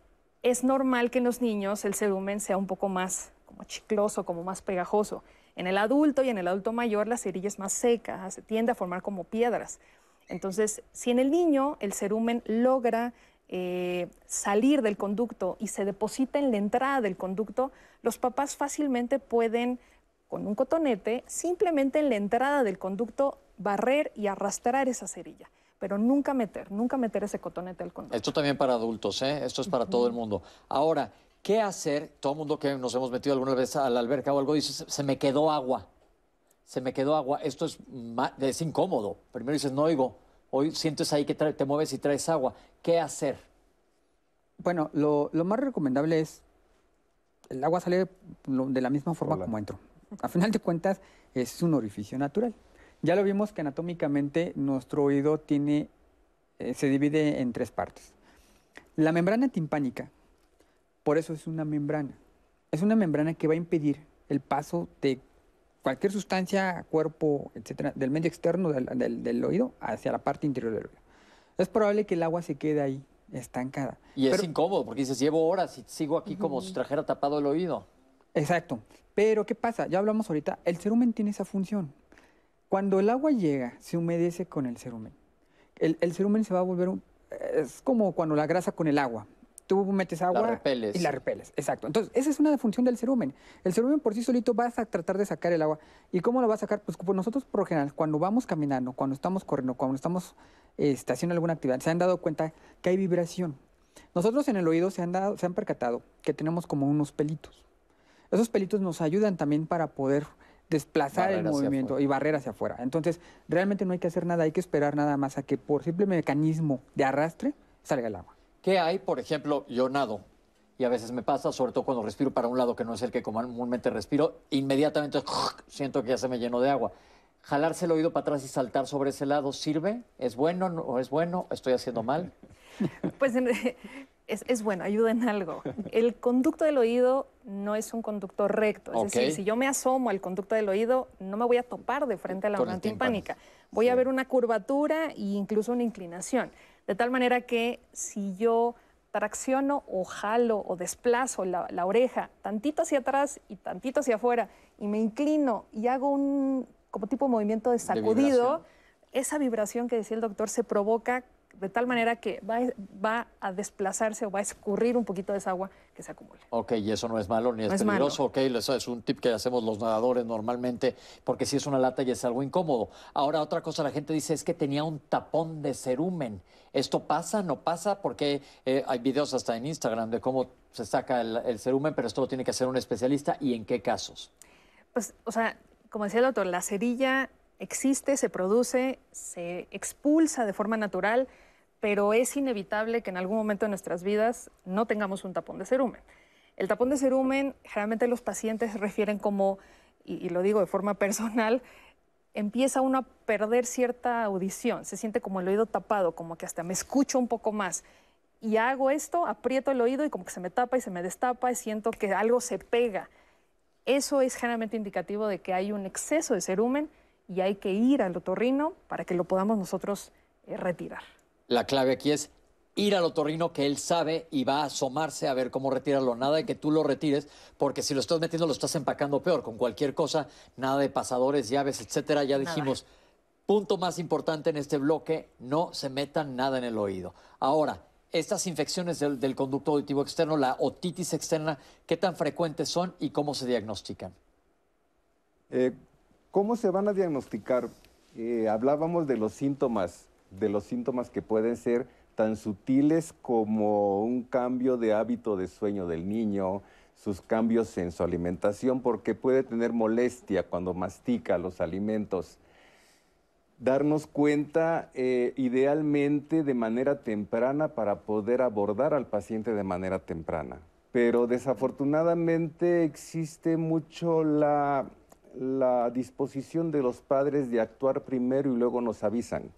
es normal que en los niños el cerumen sea un poco más como chicloso, como más pegajoso. En el adulto y en el adulto mayor la cerilla es más seca, se tiende a formar como piedras. Entonces, si en el niño el cerumen logra eh, salir del conducto y se deposita en la entrada del conducto, los papás fácilmente pueden, con un cotonete, simplemente en la entrada del conducto, barrer y arrastrar esa cerilla, pero nunca meter, nunca meter ese cotonete al conducto. Esto también para adultos, ¿eh? Esto es para todo el mundo. Ahora, ¿qué hacer? Todo el mundo que nos hemos metido alguna vez a la alberca o algo dice, "Se- me quedó agua. Se me quedó agua. Esto es, es incómodo. Primero dices, no oigo. Hoy sientes ahí que te mueves y traes agua. ¿Qué hacer? Bueno, lo, lo más recomendable es, el agua sale de la misma forma Hola. como entró. A final de cuentas, es un orificio natural. Ya lo vimos que anatómicamente nuestro oído tiene, eh, se divide en tres partes. La membrana timpánica, por eso es una membrana. Es una membrana que va a impedir el paso de cualquier sustancia, cuerpo, etcétera, del medio externo del, del, oído hacia la parte interior del oído. Es probable que el agua se quede ahí estancada. Y es incómodo porque dices, llevo horas y sigo aquí como si trajera tapado el oído. Exacto. Pero ¿qué pasa? Ya hablamos ahorita, el cerumen tiene esa función. Cuando el agua llega, se humedece con el cerumen. El, el cerumen se va a volver un... Es como cuando la grasa con el agua tú metes agua y la repeles. Exacto. Entonces, esa es una función del cerumen. El cerumen por sí solito va a tratar de sacar el agua. ¿Y cómo lo va a sacar? Pues, pues nosotros, por lo general, cuando vamos caminando, cuando estamos corriendo, cuando estamos este, haciendo alguna actividad, se han dado cuenta que hay vibración. Nosotros en el oído se han, dado, se han percatado que tenemos como unos pelitos. Esos pelitos nos ayudan también para poder desplazar el movimiento y barrer hacia afuera. Entonces, realmente no hay que hacer nada, hay que esperar nada más a que por simple mecanismo de arrastre salga el agua. ¿Qué hay, por ejemplo, yo nado? Y a veces me pasa, sobre todo cuando respiro para un lado que no es el que comúnmente respiro, inmediatamente siento que ya se me llenó de agua. ¿Jalarse el oído para atrás y saltar sobre ese lado sirve? ¿Es bueno o es bueno? ¿Estoy haciendo mal? Pues es, bueno, ayuda en algo. El conducto del oído no es un conducto recto. Es decir, si yo me asomo al conducto del oído, no me voy a topar de frente a la zona timpánica. Voy a ver una curvatura e incluso una inclinación. De tal manera que si yo tracciono o jalo o desplazo la, oreja tantito hacia atrás y tantito hacia afuera y me inclino y hago un como tipo de movimiento de sacudido, esa vibración que decía el doctor se provoca de tal manera que va, a desplazarse o va a escurrir un poquito de esa agua que se acumule. Ok, y eso no es malo ni es peligroso. Ok, eso es un tip que hacemos los nadadores normalmente, porque si es una lata y es algo incómodo. Ahora, otra cosa la gente dice es que tenía un tapón de cerumen. ¿Esto pasa? ¿No pasa? Porque eh, hay videos hasta en Instagram de cómo se saca el, el cerumen, pero esto lo tiene que hacer un especialista y en qué casos. Pues, o sea, como decía el doctor, la cerilla existe, se produce, se expulsa de forma natural pero es inevitable que en algún momento de nuestras vidas no tengamos un tapón de cerumen. El tapón de cerumen, generalmente los pacientes refieren como, y, lo digo de forma personal, empieza uno a perder cierta audición, se siente como el oído tapado, como que hasta me escucho un poco más. Y hago esto, aprieto el oído y como que se me tapa y se me destapa y siento que algo se pega. Eso es generalmente indicativo de que hay un exceso de cerumen y hay que ir al otorrino para que lo podamos nosotros eh, retirar. La clave aquí es ir al otorrino que él sabe y va a asomarse a ver cómo retirarlo. Nada de que tú lo retires, porque si lo estás metiendo lo estás empacando peor. Con cualquier cosa, nada de pasadores, llaves, etcétera. Ya dijimos, punto más importante en este bloque, no se metan nada en el oído. Ahora, estas infecciones del, conducto auditivo externo, la otitis externa, ¿qué tan frecuentes son y cómo se diagnostican? Eh, ¿Cómo se van a diagnosticar? Eh, hablábamos de los síntomas de los síntomas que pueden ser tan sutiles como un cambio de hábito de sueño del niño, sus cambios en su alimentación, porque puede tener molestia cuando mastica los alimentos. Darnos cuenta eh, idealmente de manera temprana para poder abordar al paciente de manera temprana. Pero desafortunadamente existe mucho la, la disposición de los padres de actuar primero y luego nos avisan.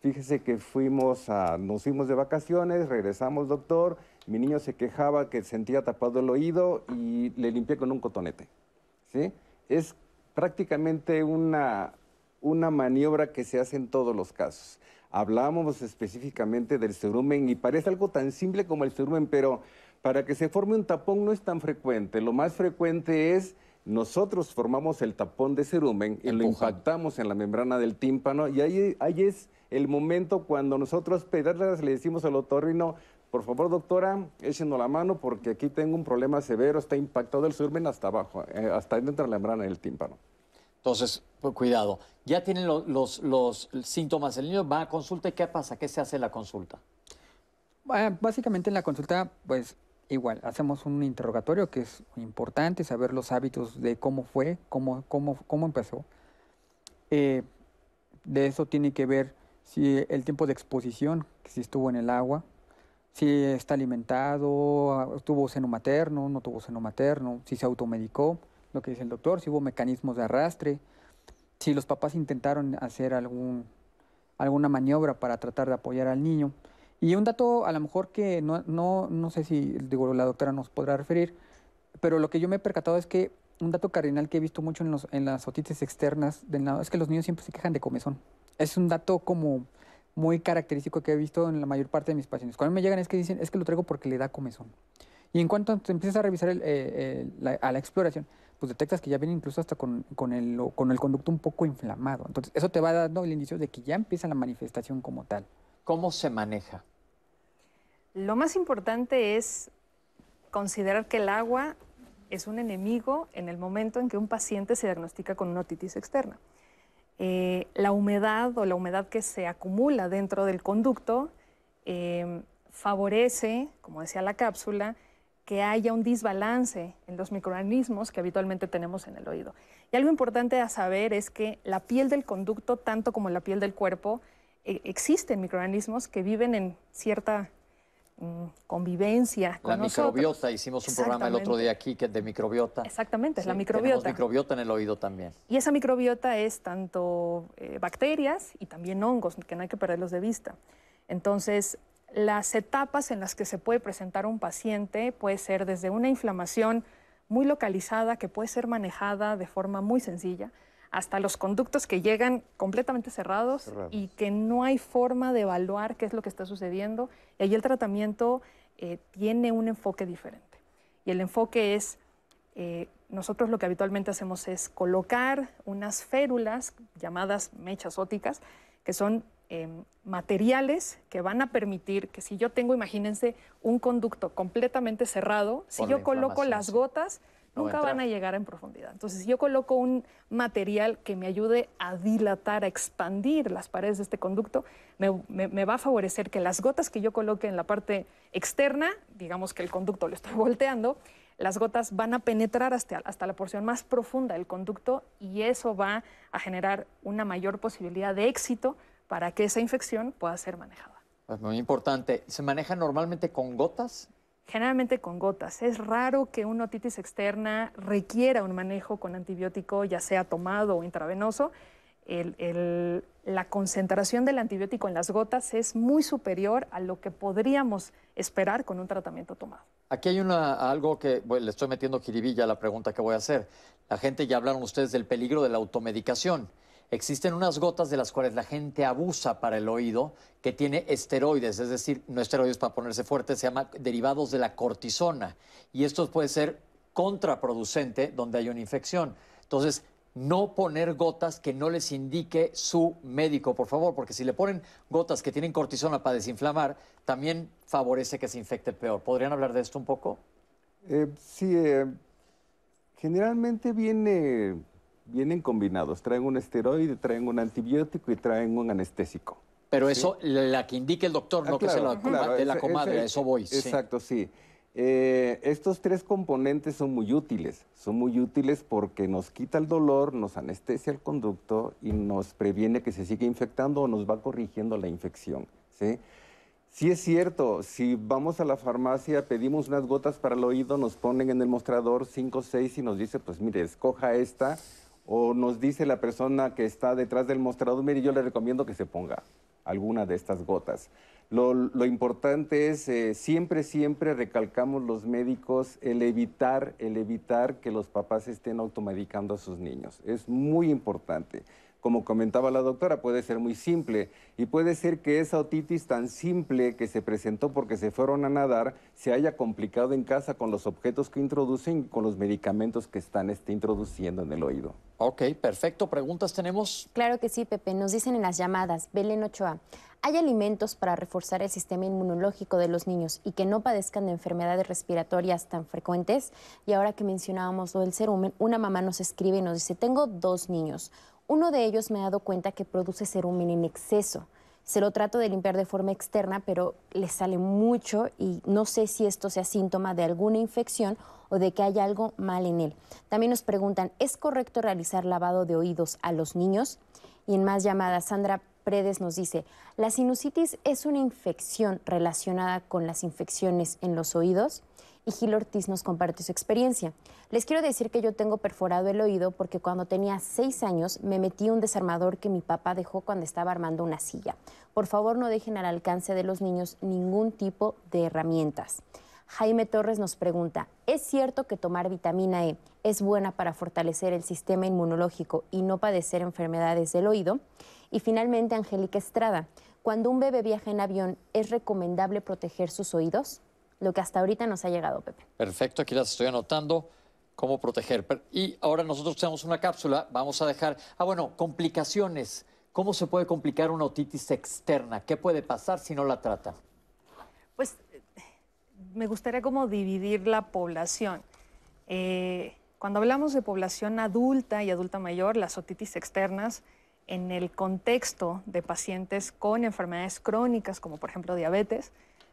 Fíjese que fuimos nos fuimos de vacaciones, regresamos, doctor, mi niño se quejaba que sentía tapado el oído y le limpié con un cotonete. ¿sí? Es prácticamente una, una maniobra que se hace en todos los casos. Hablamos específicamente del cerumen y parece algo tan simple como el cerumen, pero para que se forme un tapón no es tan frecuente. Lo más frecuente es nosotros formamos el tapón de cerumen y lo impactamos en la membrana del tímpano y ahí, ahí es el momento cuando nosotros pediatras le decimos al otorrino, por favor doctora, échenos la mano porque aquí tengo un problema severo, está impactado el cerumen hasta abajo, eh, hasta dentro de la membrana del tímpano. Entonces, pues, cuidado. Ya tienen los, los, síntomas, el niño va a consulta y ¿qué pasa? ¿Qué se hace en la consulta? Básicamente en la consulta, pues igual, hacemos un interrogatorio que es importante, saber los hábitos de cómo fue, cómo, cómo, cómo empezó. Eh, de eso tiene que ver si el tiempo de exposición, si estuvo en el agua, si está alimentado, tuvo seno materno, no tuvo seno materno, si se automedicó, lo que dice el doctor, si hubo mecanismos de arrastre, si los papás intentaron hacer algún, alguna maniobra para tratar de apoyar al niño. Y un dato a lo mejor que no, no, no sé si digo, la doctora nos podrá referir, pero lo que yo me he percatado es que un dato cardinal que he visto mucho en, los, en las otitis externas del nado es que los niños siempre se quejan de comezón. Es un dato como muy característico que he visto en la mayor parte de mis pacientes. Cuando me llegan es que dicen, es que lo traigo porque le da comezón. Y en cuanto empiezas a revisar el, eh, a la exploración, pues detectas que ya viene incluso hasta con, con, el, con el conducto un poco inflamado. Entonces, eso te va dando el indicio de que ya empieza la manifestación como tal. ¿Cómo se maneja? Lo más importante es considerar que el agua es un enemigo en el momento en que un paciente se diagnostica con una otitis externa. Eh, la humedad o la humedad que se acumula dentro del conducto eh, favorece, como decía la cápsula, que haya un desbalance en los microorganismos que habitualmente tenemos en el oído. Y algo importante a saber es que la piel del conducto, tanto como la piel del cuerpo, eh, existen microorganismos que viven en cierta convivencia con La microbiota, hicimos un programa el otro día aquí que es de microbiota. Exactamente, es la microbiota. Microbiota en el oído también. Y esa microbiota es tanto eh, bacterias y también hongos, que no hay que perderlos de vista. Entonces, las etapas en las que se puede presentar un paciente puede ser desde una inflamación muy localizada que puede ser manejada de forma muy sencilla, hasta los conductos que llegan completamente cerrados, y que no hay forma de evaluar qué es lo que está sucediendo. Y ahí el tratamiento eh, tiene un enfoque diferente. Y el enfoque es, eh, nosotros lo que habitualmente hacemos es colocar unas férulas llamadas mechas óticas, que son em, materiales que van a permitir que si yo tengo, imagínense, un conducto completamente cerrado, si yo coloco las gotas, nunca van a llegar en profundidad. Entonces, si yo coloco un material que me ayude a dilatar, a expandir las paredes de este conducto, me, va a favorecer que las gotas que yo coloque en la parte externa, digamos que el conducto lo estoy volteando, las gotas van a penetrar hasta, hasta la porción más profunda del conducto y eso va a generar una mayor posibilidad de éxito para que esa infección pueda ser manejada. Es muy importante. ¿Se maneja normalmente con gotas? Generalmente con gotas. Es raro que una otitis externa requiera un manejo con antibiótico, ya sea tomado o intravenoso. la concentración del antibiótico en las gotas es muy superior a lo que podríamos esperar con un tratamiento tomado. Aquí hay una, algo que le estoy metiendo jiribilla a la pregunta que voy a hacer. La gente ya hablaron ustedes del peligro de la automedicación. Existen unas gotas de las cuales la gente abusa para el oído que tiene esteroides, es decir, no esteroides para ponerse fuerte, se llama derivados de la cortisona. Y esto puede ser contraproducente donde hay una infección. Entonces, no poner gotas que no les indique su médico, por favor, porque si le ponen gotas que tienen cortisona para desinflamar, también favorece que se infecte peor. ¿Podrían hablar de esto un poco? Eh, sí, eh, generalmente viene vienen combinados. Traen un esteroide, traen un antibiótico y traen un anestésico. Pero eso, la que indique el doctor, no ah, que se la, de la comadre, a eso voy. Exacto, sí. Eh, estos tres componentes son muy útiles. Son muy útiles porque nos quita el dolor, nos anestesia el conducto y nos previene que se siga infectando o nos va corrigiendo la infección. ¿sí? Sí es cierto, si vamos a la farmacia, pedimos unas gotas para el oído, nos ponen en el mostrador 5 o 6 y nos dice, pues mire, escoja esta o nos dice la persona que está detrás del mostrador, mire, yo le recomiendo que se ponga alguna de estas gotas. Lo, importante es, eh, siempre, siempre recalcamos los médicos el evitar, el evitar que los papás estén automedicando a sus niños. Es muy importante como comentaba la doctora, puede ser muy simple y puede ser que esa otitis tan simple que se presentó porque se fueron a nadar se haya complicado en casa con los objetos que introducen y con los medicamentos que están este, introduciendo en el oído. Ok, perfecto. ¿Preguntas tenemos? Claro que sí, Pepe. Nos dicen en las llamadas, Belén Ochoa, ¿hay alimentos para reforzar el sistema inmunológico de los niños y que no padezcan de enfermedades respiratorias tan frecuentes? Y ahora que mencionábamos lo del cerumen, una mamá nos escribe y nos dice, tengo dos niños. Uno de ellos me ha dado cuenta que produce cerumen en exceso. Se lo trato de limpiar de forma externa, pero le sale mucho y no sé si esto sea síntoma de alguna infección o de que haya algo mal en él. También nos preguntan, ¿es correcto realizar lavado de oídos a los niños? Y en más llamadas, Sandra Predes nos dice, ¿la sinusitis es una infección relacionada con las infecciones en los oídos? Y Gil Ortiz nos comparte su experiencia. Les quiero decir que yo tengo perforado el oído porque cuando tenía seis años me metí un desarmador que mi papá dejó cuando estaba armando una silla. Por favor, no dejen al alcance de los niños ningún tipo de herramientas. Jaime Torres nos pregunta, ¿es cierto que tomar vitamina E es buena para fortalecer el sistema inmunológico y no padecer enfermedades del oído? Y finalmente, Angélica Estrada, cuando un bebé viaja en avión, ¿es recomendable proteger sus oídos? Lo que hasta ahorita nos ha llegado, Pepe. Perfecto, aquí las estoy anotando. ¿Cómo proteger? Y ahora nosotros tenemos una cápsula, vamos a dejar... Ah, bueno, complicaciones. ¿Cómo se puede complicar una otitis externa? ¿Qué puede pasar si no la trata? Pues me gustaría como dividir la población. Eh, cuando hablamos de población adulta y adulta mayor, las otitis externas, en el contexto de pacientes con enfermedades crónicas, como por ejemplo diabetes,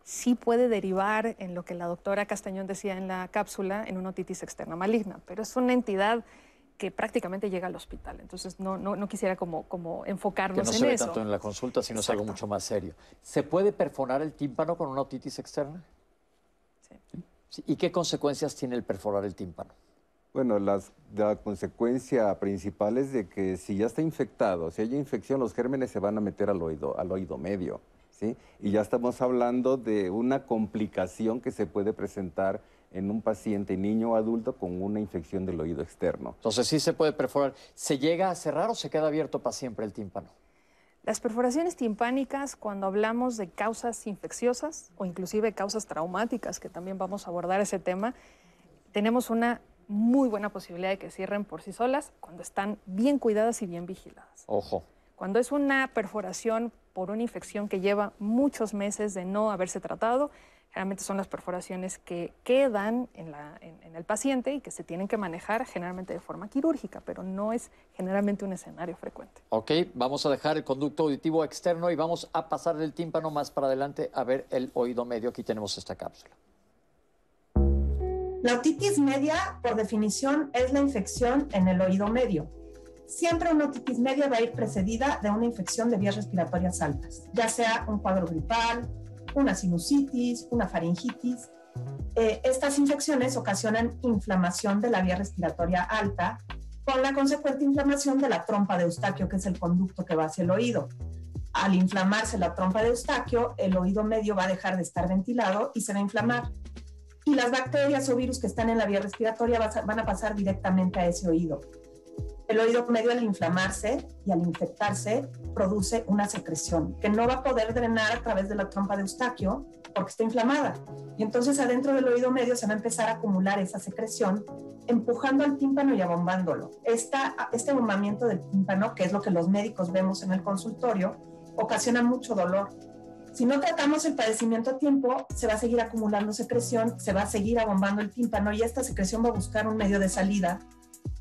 sí puede derivar en lo que la doctora Castañón decía en la cápsula, en una otitis externa maligna, pero es una entidad que prácticamente llega al hospital. Entonces, no, no, quisiera como, como enfocarnos que no en se ve eso. tanto en la consulta, sino es algo mucho más serio. ¿Se puede perforar el tímpano con una otitis externa? Sí. ¿Y qué consecuencias tiene el perforar el tímpano? Bueno, las, la consecuencia principal es de que si ya está infectado, si hay infección, los gérmenes se van a meter al oído, al oído medio. ¿Sí? Y ya estamos hablando de una complicación que se puede presentar en un paciente niño o adulto con una infección del oído externo. Entonces sí se puede perforar. ¿Se llega a cerrar o se queda abierto para siempre el tímpano? Las perforaciones timpánicas, cuando hablamos de causas infecciosas o inclusive causas traumáticas, que también vamos a abordar ese tema, tenemos una muy buena posibilidad de que cierren por sí solas cuando están bien cuidadas y bien vigiladas. Ojo. Cuando es una perforación por una infección que lleva muchos meses de no haberse tratado, generalmente son las perforaciones que quedan en, el paciente y que se tienen que manejar generalmente de forma quirúrgica, pero no es generalmente un escenario frecuente. Ok, vamos a dejar el conducto auditivo externo y vamos a pasar del tímpano más para adelante a ver el oído medio. Aquí tenemos esta cápsula. La otitis media, por definición, es la infección en el oído medio. Siempre una otitis media va a ir precedida de una infección de vías respiratorias altas, ya sea un cuadro gripal, una sinusitis, una faringitis. Eh, estas infecciones ocasionan inflamación de la vía respiratoria alta con la consecuente inflamación de la trompa de eustaquio, que es el conducto que va hacia el oído. Al inflamarse la trompa de eustaquio, el oído medio va a dejar de estar ventilado y se va a inflamar. Y las bacterias o virus que están en la vía respiratoria van a pasar directamente a ese oído. El oído medio al inflamarse y al infectarse produce una secreción que no va a poder drenar a través de la trompa de eustaquio porque está inflamada. Y entonces adentro del oído medio se va a empezar a acumular esa secreción empujando al tímpano y abombándolo. Este abombamiento del tímpano, que es lo que los médicos vemos en el consultorio, ocasiona mucho dolor. Si no tratamos el padecimiento a tiempo, se va a seguir acumulando secreción, se va a seguir abombando el tímpano y esta secreción va a buscar un medio de salida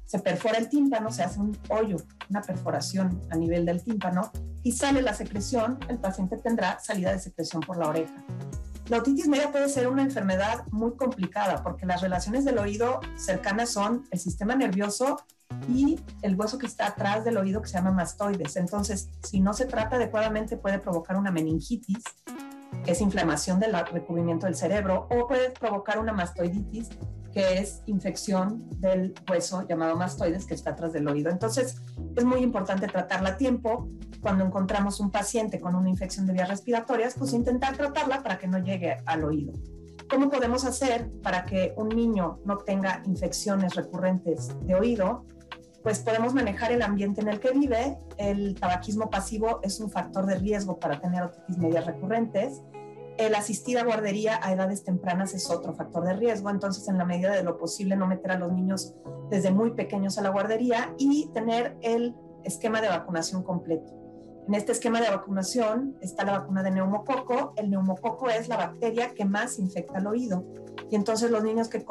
se perfora el tímpano, se hace un hoyo, una perforación a nivel del tímpano y sale la secreción, el paciente tendrá salida de secreción por la oreja. La otitis media puede ser una enfermedad muy complicada porque las relaciones del oído cercanas son el sistema nervioso y el hueso que está atrás del oído que se llama mastoides. Entonces, si no se trata adecuadamente puede provocar una meningitis, que es inflamación del recubrimiento del cerebro, o puede provocar una mastoiditis, que es infección del hueso llamado mastoides que está atrás del oído. Entonces, es muy importante tratarla a tiempo. Cuando encontramos un paciente con una infección de vías respiratorias, pues intentar tratarla para que no llegue al oído. ¿Cómo podemos hacer para que un niño no tenga infecciones recurrentes de oído? Pues podemos manejar el ambiente en el que vive. El tabaquismo pasivo es un factor de riesgo para tener otitis medias recurrentes el asistir a guardería a edades tempranas es otro factor de riesgo, entonces en la medida de lo posible no meter a los niños desde muy pequeños a la guardería y tener el esquema de vacunación completo. En este esquema de vacunación está la vacuna de neumococo. El neumococo es la bacteria que más infecta el oído. Y entonces los niños que,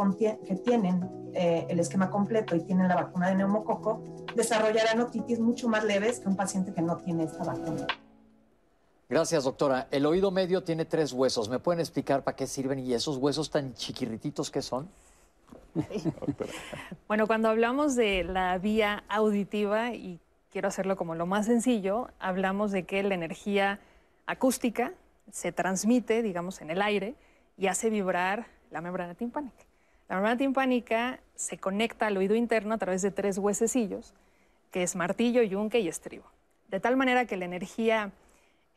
tienen eh, el esquema completo y tienen la vacuna de neumococo desarrollarán otitis mucho más leves que un paciente que no tiene esta vacuna. Gracias, doctora. El oído medio tiene tres huesos. ¿Me pueden explicar para qué sirven y esos huesos tan chiquirrititos que son? bueno, cuando hablamos de la vía auditiva, y quiero hacerlo como lo más sencillo, hablamos de que la energía acústica se transmite, digamos, en el aire y hace vibrar la membrana timpánica. La membrana timpánica se conecta al oído interno a través de tres huesecillos, que es martillo, yunque y estribo. De tal manera que la energía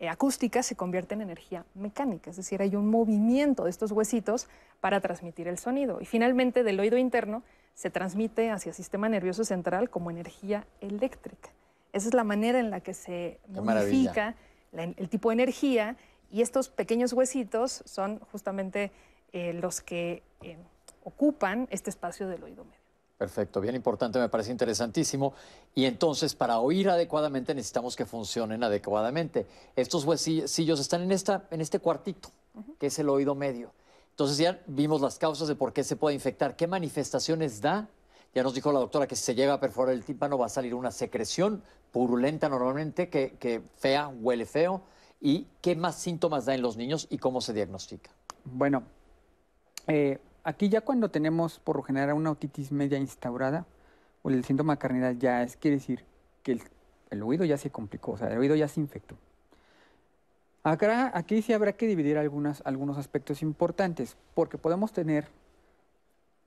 acústica se convierte en energía mecánica, es decir, hay un movimiento de estos huesitos para transmitir el sonido. Y finalmente del oído interno se transmite hacia el sistema nervioso central como energía eléctrica. Esa es la manera en la que se modifica el tipo de energía y estos pequeños huesitos son justamente eh, los que eh, ocupan este espacio del oído medio. Perfecto, bien importante, me parece interesantísimo. Y entonces, para oír adecuadamente, necesitamos que funcionen adecuadamente. Estos huesillos están en, esta, en este cuartito, que es el oído medio. Entonces ya vimos las causas de por qué se puede infectar, qué manifestaciones da. Ya nos dijo la doctora que si se llega a perforar el tímpano va a salir una secreción purulenta normalmente, que, que fea, huele feo. ¿Y qué más síntomas da en los niños y cómo se diagnostica? Bueno, eh, aquí ya cuando tenemos por lo general una otitis media instaurada, o el síntoma carnal ya es, quiere decir que el, oído ya se complicó, o sea, el oído ya se infectó. Acá, aquí sí habrá que dividir algunas, algunos aspectos importantes, porque podemos tener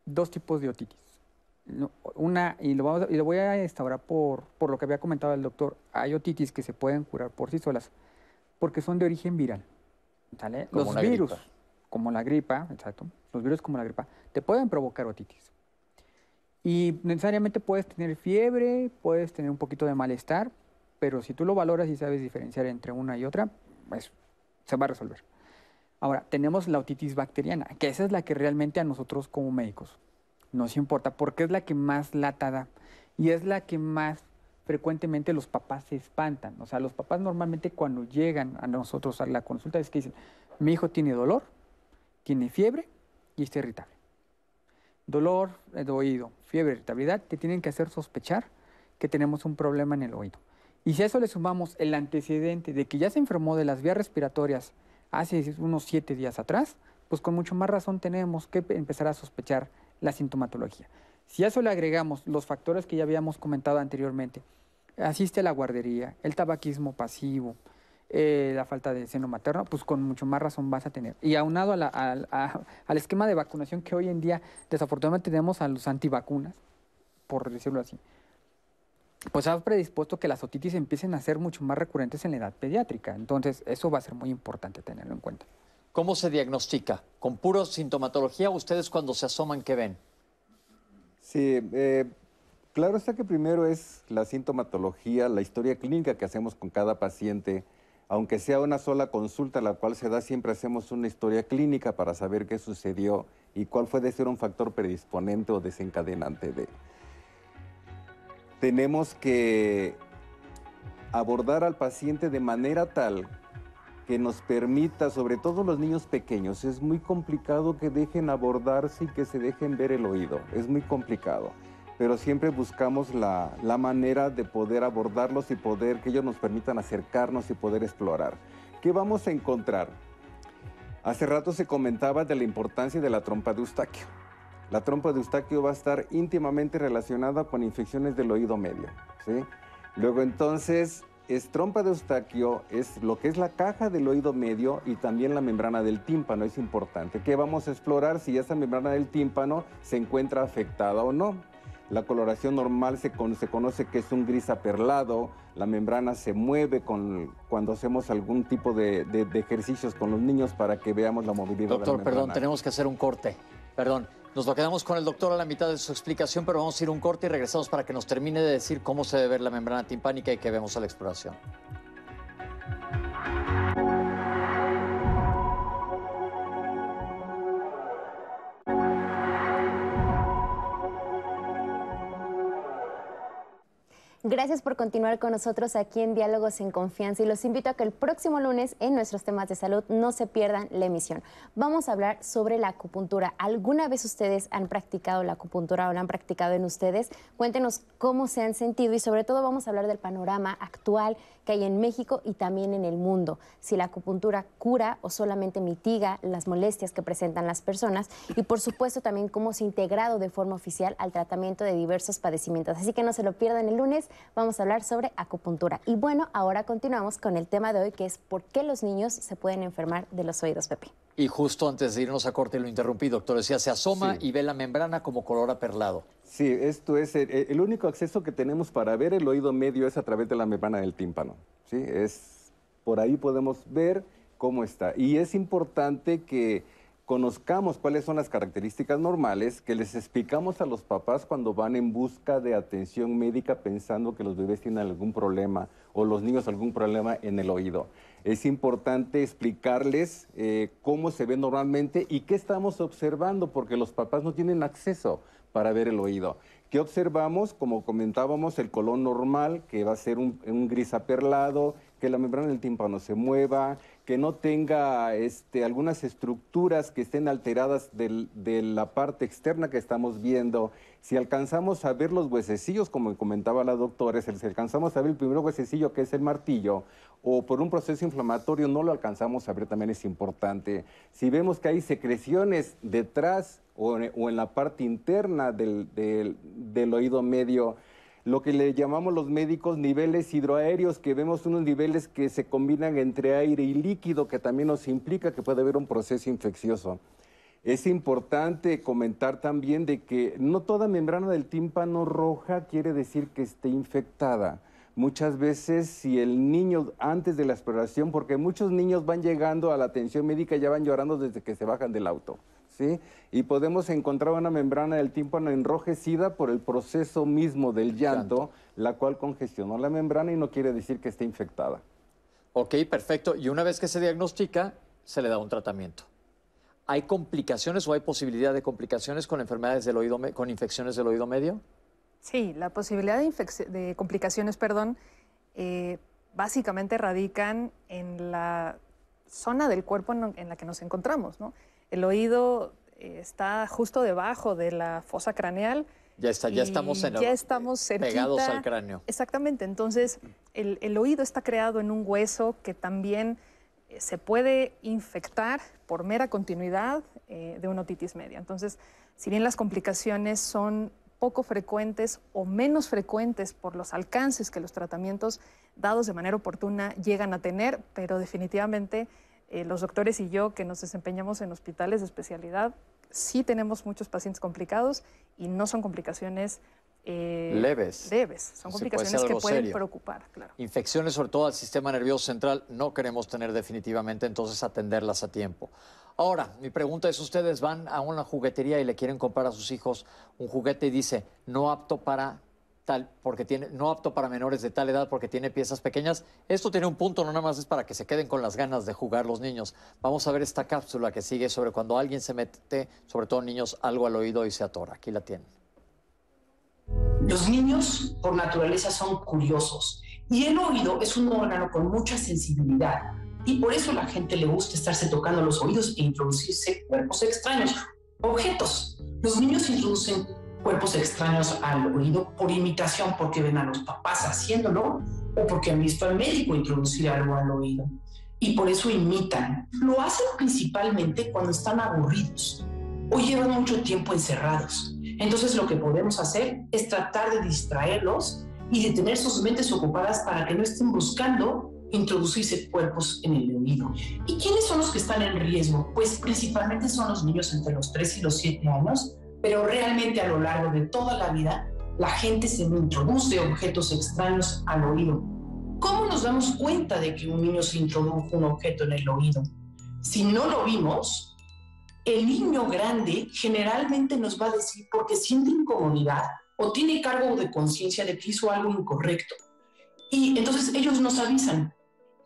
dos tipos de otitis. Una, y lo, vamos, y lo voy a instaurar por, por lo que había comentado el doctor, hay otitis que se pueden curar por sí solas, porque son de origen viral. Los virus, como la gripa, exacto, los virus como la gripa, te pueden provocar otitis. Y necesariamente puedes tener fiebre, puedes tener un poquito de malestar, pero si tú lo valoras y sabes diferenciar entre una y otra, pues se va a resolver. Ahora, tenemos la otitis bacteriana, que esa es la que realmente a nosotros como médicos nos importa, porque es la que más lata da y es la que más frecuentemente los papás se espantan. O sea, los papás normalmente cuando llegan a nosotros a la consulta es que dicen, mi hijo tiene dolor, tiene fiebre y está irritable. Dolor de oído, fiebre, irritabilidad, te tienen que hacer sospechar que tenemos un problema en el oído. Y si a eso le sumamos el antecedente de que ya se enfermó de las vías respiratorias hace unos siete días atrás, pues con mucho más razón tenemos que empezar a sospechar la sintomatología. Si a eso le agregamos los factores que ya habíamos comentado anteriormente, asiste a la guardería, el tabaquismo pasivo, eh, la falta de seno materno, pues con mucho más razón vas a tener. Y aunado al esquema de vacunación que hoy en día desafortunadamente tenemos a los antivacunas, por decirlo así, pues ha predispuesto que las otitis empiecen a ser mucho más recurrentes en la edad pediátrica. Entonces, eso va a ser muy importante tenerlo en cuenta. ¿Cómo se diagnostica? ¿Con puro sintomatología? ¿Ustedes cuando se asoman qué ven? Sí, eh, claro está que primero es la sintomatología, la historia clínica que hacemos con cada paciente aunque sea una sola consulta, la cual se da, siempre hacemos una historia clínica para saber qué sucedió y cuál puede ser un factor predisponente o desencadenante de. Tenemos que abordar al paciente de manera tal que nos permita, sobre todo los niños pequeños, es muy complicado que dejen abordarse y que se dejen ver el oído, es muy complicado pero siempre buscamos la, manera de poder abordarlos y poder que ellos nos permitan acercarnos y poder explorar. ¿Qué vamos a encontrar? Hace rato se comentaba de la importancia de la trompa de Eustaquio. La trompa de Eustaquio va a estar íntimamente relacionada con infecciones del oído medio. ¿sí? Luego entonces, es trompa de Eustaquio, es lo que es la caja del oído medio y también la membrana del tímpano, es importante. ¿Qué vamos a explorar si esa membrana del tímpano se encuentra afectada o no? La coloración normal se, conoce que es un gris aperlado, la membrana se mueve cuando hacemos algún tipo de, ejercicios con los niños para que veamos la movilidad doctor, de la membrana. perdón, tenemos que hacer un corte. Perdón, nos lo quedamos con el doctor a la mitad de su explicación, pero vamos a ir un corte y regresamos para que nos termine de decir cómo se debe ver la membrana timpánica y que vemos a la exploración. Gracias por continuar con nosotros aquí en Diálogos en Confianza y los invito a que el próximo lunes en nuestros temas de salud no se pierdan la emisión. Vamos a hablar sobre la acupuntura. ¿Alguna vez ustedes han practicado la acupuntura o la han practicado en ustedes? Cuéntenos cómo se han sentido y sobre todo vamos a hablar del panorama actual que hay en México y también en el mundo. Si la acupuntura cura o solamente mitiga las molestias que presentan las personas y por supuesto también cómo se ha integrado de forma oficial al tratamiento de diversos padecimientos. Así que no se lo pierdan el lunes vamos a hablar sobre acupuntura. Y bueno, ahora continuamos con el tema de hoy, que es por qué los niños se pueden enfermar de los oídos, Pepe. Y justo antes de irnos a corte lo interrumpí, doctor. Decía, se asoma y ve la membrana como color aperlado. Sí, esto es el, único acceso que tenemos para ver el oído medio es a través de la membrana del tímpano. Sí, es por ahí podemos ver cómo está. Y es importante que conozcamos cuáles son las características normales, que les explicamos a los papás cuando van en busca de atención médica pensando que los bebés tienen algún problema o los niños algún problema en el oído. Es importante explicarles eh, cómo se ve normalmente y qué estamos observando, porque los papás no tienen acceso para ver el oído. ¿Qué observamos? Como comentábamos, el color normal, que va a ser un, un gris aperlado, que la membrana del tímpano se mueva, que no tenga este, algunas estructuras que estén alteradas de la parte externa que estamos viendo. Si alcanzamos a ver los huesecillos, como comentaba la doctora, si alcanzamos a ver el primer huesecillo que es el martillo, o por un proceso inflamatorio no lo alcanzamos a ver, también es importante. Si vemos que hay secreciones detrás o en, la parte interna del, del oído medio, lo que le llamamos los médicos niveles hidroaéreos, que vemos unos niveles que se combinan entre aire y líquido, que también nos implica que puede haber un proceso infeccioso. Es importante comentar también de que no toda membrana del tímpano roja quiere decir que esté infectada. Muchas veces si el niño antes de la exploración, porque muchos niños van llegando a la atención médica ya van llorando desde que se bajan del auto. ¿Sí? Y podemos encontrar una membrana del tímpano enrojecida por el proceso mismo del llanto, la cual congestionó la membrana y no quiere decir que esté infectada. Ok, perfecto. Y una vez que se diagnostica, se le da un tratamiento. ¿Hay complicaciones o hay posibilidad de complicaciones con enfermedades del oído, con infecciones del oído medio? Sí, la posibilidad de, complicaciones, perdón, eh, básicamente radican en la zona del cuerpo en, en la que nos encontramos, ¿no? El oído eh, está justo debajo de la fosa craneal. Ya está, ya estamos en ya estamos pegados al cráneo. Exactamente. Entonces, el, oído está creado en un hueso que también eh, se puede infectar por mera continuidad eh, de una otitis media. Entonces, si bien las complicaciones son poco frecuentes o menos frecuentes por los alcances que los tratamientos dados de manera oportuna llegan a tener, pero definitivamente eh, los doctores y yo que nos desempeñamos en hospitales de especialidad, sí tenemos muchos pacientes complicados y no son complicaciones eh, leves. Leves, son complicaciones que pueden preocupar, claro. Infecciones sobre todo al sistema nervioso central no queremos tener definitivamente, entonces atenderlas a tiempo. Ahora, mi pregunta es, ustedes van a una juguetería y le quieren comprar a sus hijos un juguete y dice, no apto para tal, porque tiene, no apto para menores de tal edad porque tiene piezas pequeñas. Esto tiene un punto, no nada más es para que se queden con las ganas de jugar los niños. Vamos a ver esta cápsula que sigue sobre cuando alguien se mete, sobre todo niños, algo al oído y se atora. Aquí la tienen. Los niños, por naturaleza, son curiosos y el oído es un órgano con mucha sensibilidad y por eso la gente le gusta estarse tocando los oídos e introducirse cuerpos extraños, objetos. Los niños introducen cuerpos extraños al oído por imitación, porque ven a los papás haciéndolo o porque han visto al médico introducir algo al oído. Y por eso imitan. Lo hacen principalmente cuando están aburridos o llevan mucho tiempo encerrados. Entonces lo que podemos hacer es tratar de distraerlos y de tener sus mentes ocupadas para que no estén buscando introducirse cuerpos en el oído. ¿Y quiénes son los que están en riesgo? Pues principalmente son los niños entre los 3 y los 7 años, pero realmente a lo largo de toda la vida la gente se introduce objetos extraños al oído. ¿Cómo nos damos cuenta de que un niño se introdujo un objeto en el oído? Si no lo vimos, el niño grande generalmente nos va a decir porque siente incomodidad o tiene cargo de conciencia de que hizo algo incorrecto. Y entonces ellos nos avisan.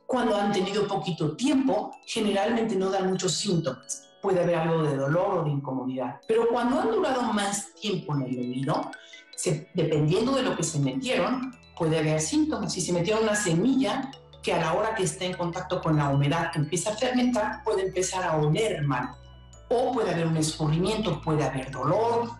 Cuando han tenido poquito tiempo, generalmente no dan muchos síntomas puede haber algo de dolor o de incomodidad. Pero cuando han durado más tiempo en el oído, dependiendo de lo que se metieron, puede haber síntomas. Si se metieron una semilla que a la hora que está en contacto con la humedad empieza a fermentar, puede empezar a oler mal. O puede haber un escurrimiento, puede haber dolor,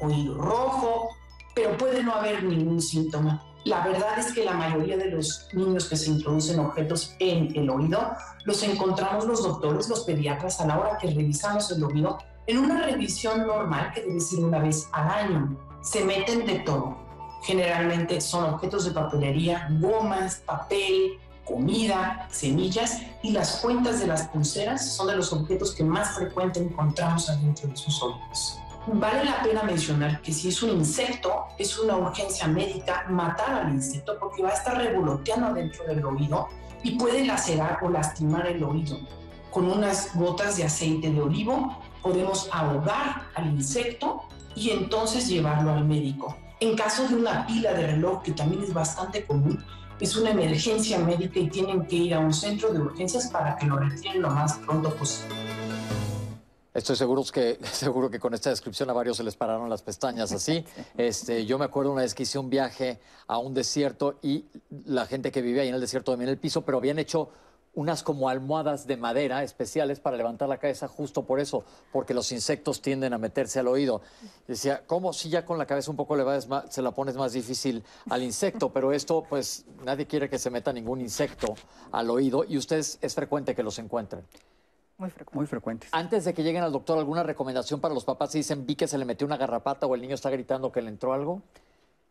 oído rojo, pero puede no haber ningún síntoma. La verdad es que la mayoría de los niños que se introducen objetos en el oído los encontramos los doctores, los pediatras a la hora que revisamos el oído en una revisión normal que debe ser una vez al año. Se meten de todo. Generalmente son objetos de papelería, gomas, papel, comida, semillas y las cuentas de las pulseras son de los objetos que más frecuente encontramos adentro de sus oídos. Vale la pena mencionar que si es un insecto, es una urgencia médica matar al insecto porque va a estar revoloteando dentro del oído y puede lacerar o lastimar el oído. Con unas gotas de aceite de olivo podemos ahogar al insecto y entonces llevarlo al médico. En caso de una pila de reloj, que también es bastante común, es una emergencia médica y tienen que ir a un centro de urgencias para que lo retiren lo más pronto posible. Estoy seguro que, seguro que con esta descripción a varios se les pararon las pestañas así. Este, yo me acuerdo una vez que hice un viaje a un desierto y la gente que vivía ahí en el desierto dormía en el piso, pero habían hecho unas como almohadas de madera especiales para levantar la cabeza justo por eso, porque los insectos tienden a meterse al oído. Decía, ¿cómo si ya con la cabeza un poco elevada se la pones más difícil al insecto? Pero esto, pues nadie quiere que se meta ningún insecto al oído y ustedes es frecuente que los encuentren. Muy, frecuente. Muy frecuentes. Antes de que lleguen al doctor, ¿alguna recomendación para los papás si dicen vi que se le metió una garrapata o el niño está gritando que le entró algo?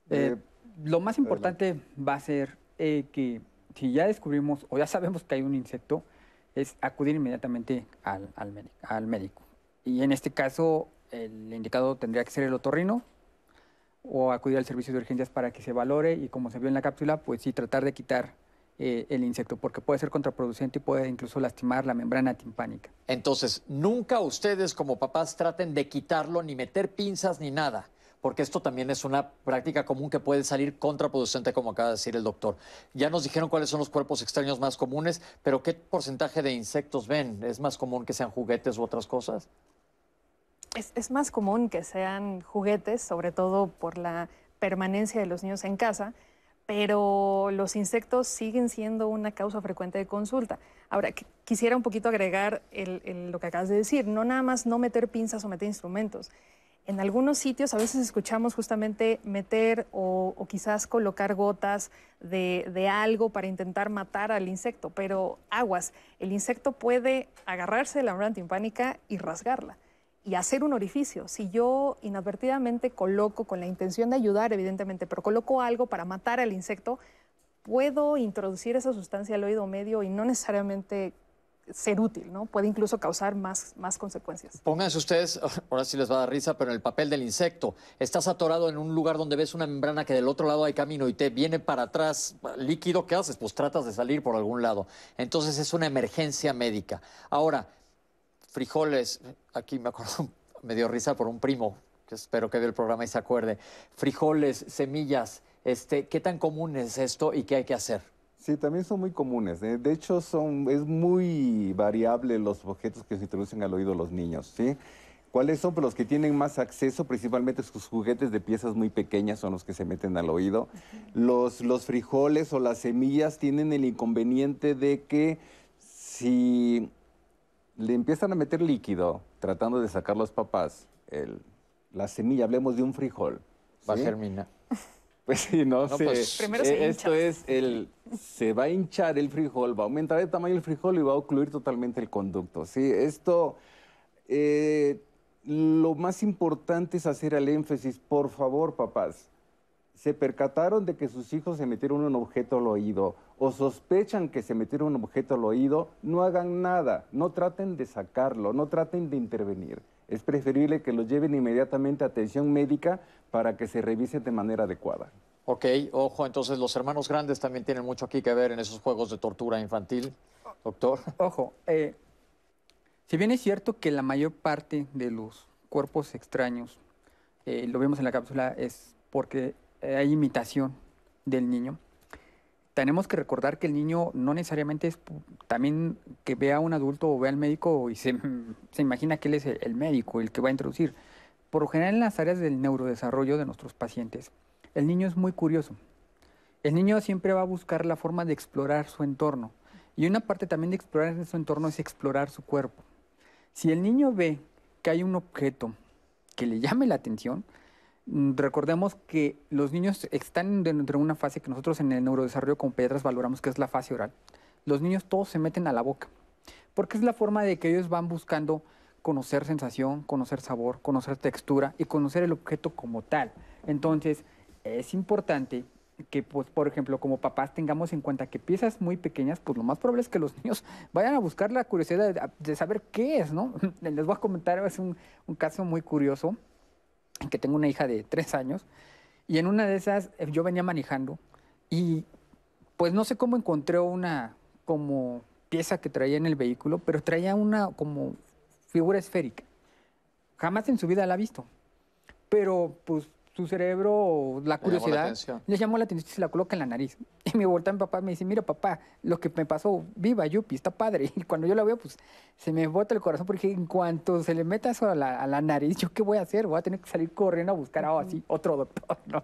Eh, lo más importante va a ser eh, que si ya descubrimos o ya sabemos que hay un insecto, es acudir inmediatamente al, al, médico. Y en este caso, el indicado tendría que ser el otorrino o acudir al servicio de urgencias para que se valore y como se vio en la cápsula, pues sí, tratar de quitar eh, el insecto, porque puede ser contraproducente y puede incluso lastimar la membrana timpánica. Entonces, nunca ustedes como papás traten de quitarlo, ni meter pinzas, ni nada porque esto también es una práctica común que puede salir contraproducente, como acaba de decir el doctor. Ya nos dijeron cuáles son los cuerpos extraños más comunes, pero ¿qué porcentaje de insectos ven? ¿Es más común que sean juguetes u otras cosas? Es, más común que sean juguetes, sobre todo por la permanencia de los niños en casa, pero los insectos siguen siendo una causa frecuente de consulta. Ahora, quisiera un poquito agregar lo que acabas de decir, no nada más no meter pinzas o meter instrumentos. En algunos sitios a veces escuchamos justamente meter o, quizás colocar gotas de, algo para intentar matar al insecto, pero aguas, el insecto puede agarrarse de la membrana timpánica y rasgarla y hacer un orificio. Si yo inadvertidamente coloco, con la intención de ayudar evidentemente, pero coloco algo para matar al insecto, puedo introducir esa sustancia al oído medio y no necesariamente ser útil, ¿no? Puede incluso causar más, más consecuencias. Pónganse ustedes, ahora sí les va a dar risa, pero en el papel del insecto. Estás atorado en un lugar donde ves una membrana que del otro lado hay camino y te viene para atrás líquido, ¿qué haces? Pues tratas de salir por algún lado. Entonces es una emergencia médica. Ahora, frijoles, aquí me dio risa por un primo, que espero que vea el programa y se acuerde. Frijoles, semillas, este, ¿qué tan común es esto y qué hay que hacer? Sí, también son muy comunes. ¿eh? De hecho, son, es muy variable los objetos que se introducen al oído los niños. ¿Cuáles son? Pues los que tienen más acceso, principalmente sus juguetes de piezas muy pequeñas son los que se meten al oído. Los frijoles o las semillas tienen el inconveniente de que si le empiezan a meter líquido, tratando de sacar los papás, el, la semilla, hablemos de un frijol. Va a germinar. Pues sí, no, sé. Pues, eh, esto es el se va a hinchar el frijol, va a aumentar el tamaño del frijol y va a ocluir totalmente el conducto. Sí, esto eh, lo más importante es hacer el énfasis, por favor, papás. Se percataron de que sus hijos se metieron un objeto al oído o sospechan que se metieron un objeto al oído, no hagan nada, no traten de sacarlo, no traten de intervenir. Es preferible que los lleven inmediatamente a atención médica para que se revise de manera adecuada. Ok, ojo, entonces los hermanos grandes también tienen mucho aquí que ver en esos juegos de tortura infantil, doctor. Ojo, eh, si bien es cierto que la mayor parte de los cuerpos extraños, eh, lo vemos en la cápsula, es porque hay imitación del niño, tenemos que recordar que el niño no necesariamente es también que vea a un adulto o vea al médico y se, imagina que él es el, médico, el que va a introducir. Por lo general en las áreas del neurodesarrollo de nuestros pacientes, el niño es muy curioso. El niño siempre va a buscar la forma de explorar su entorno. Y una parte también de explorar su entorno es explorar su cuerpo. Si el niño ve que hay un objeto que le llame la atención, recordemos que los niños están dentro de una fase que nosotros en el neurodesarrollo como pediatras valoramos que es la fase oral. Los niños todos se meten a la boca, porque es la forma de que ellos van buscando conocer sensación, conocer sabor, conocer textura y conocer el objeto como tal. Entonces, es importante que, pues, por ejemplo, como papás tengamos en cuenta que piezas muy pequeñas, pues lo más probable es que los niños vayan a buscar la curiosidad de, saber qué es, ¿no? Les voy a comentar, es un caso muy curioso que tengo una hija de tres años, y en una de esas eh, yo venía manejando y pues no sé cómo encontré una como pieza que traía en el vehículo, pero traía una como figura esférica. Jamás en su vida la ha visto. Pero pues su cerebro, la curiosidad, le llamó la atención y se la coloca en la nariz. Y me voltea mi papá y me dice, mira papá, lo que me pasó, viva Yupi, está padre. Y cuando yo la veo, pues se me bota el corazón porque en cuanto se le meta eso a la, a la nariz, ¿yo qué voy a hacer? Voy a tener que salir corriendo a buscar a así, otro doctor, ¿no?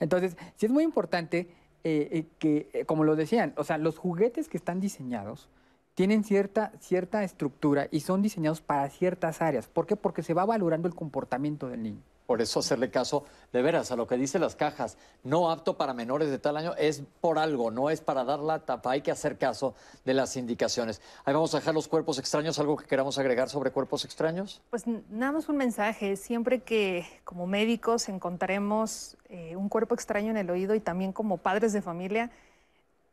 Entonces, sí es muy importante eh, eh, que, eh, como lo decían, o sea, los juguetes que están diseñados tienen cierta, cierta estructura y son diseñados para ciertas áreas. ¿Por qué? Porque se va valorando el comportamiento del niño. Por eso hacerle caso de veras a lo que dicen las cajas, no apto para menores de tal año, es por algo, no es para dar la tapa, hay que hacer caso de las indicaciones. Ahí vamos a dejar los cuerpos extraños, algo que queramos agregar sobre cuerpos extraños. Pues nada más un mensaje, siempre que como médicos encontremos eh, un cuerpo extraño en el oído y también como padres de familia,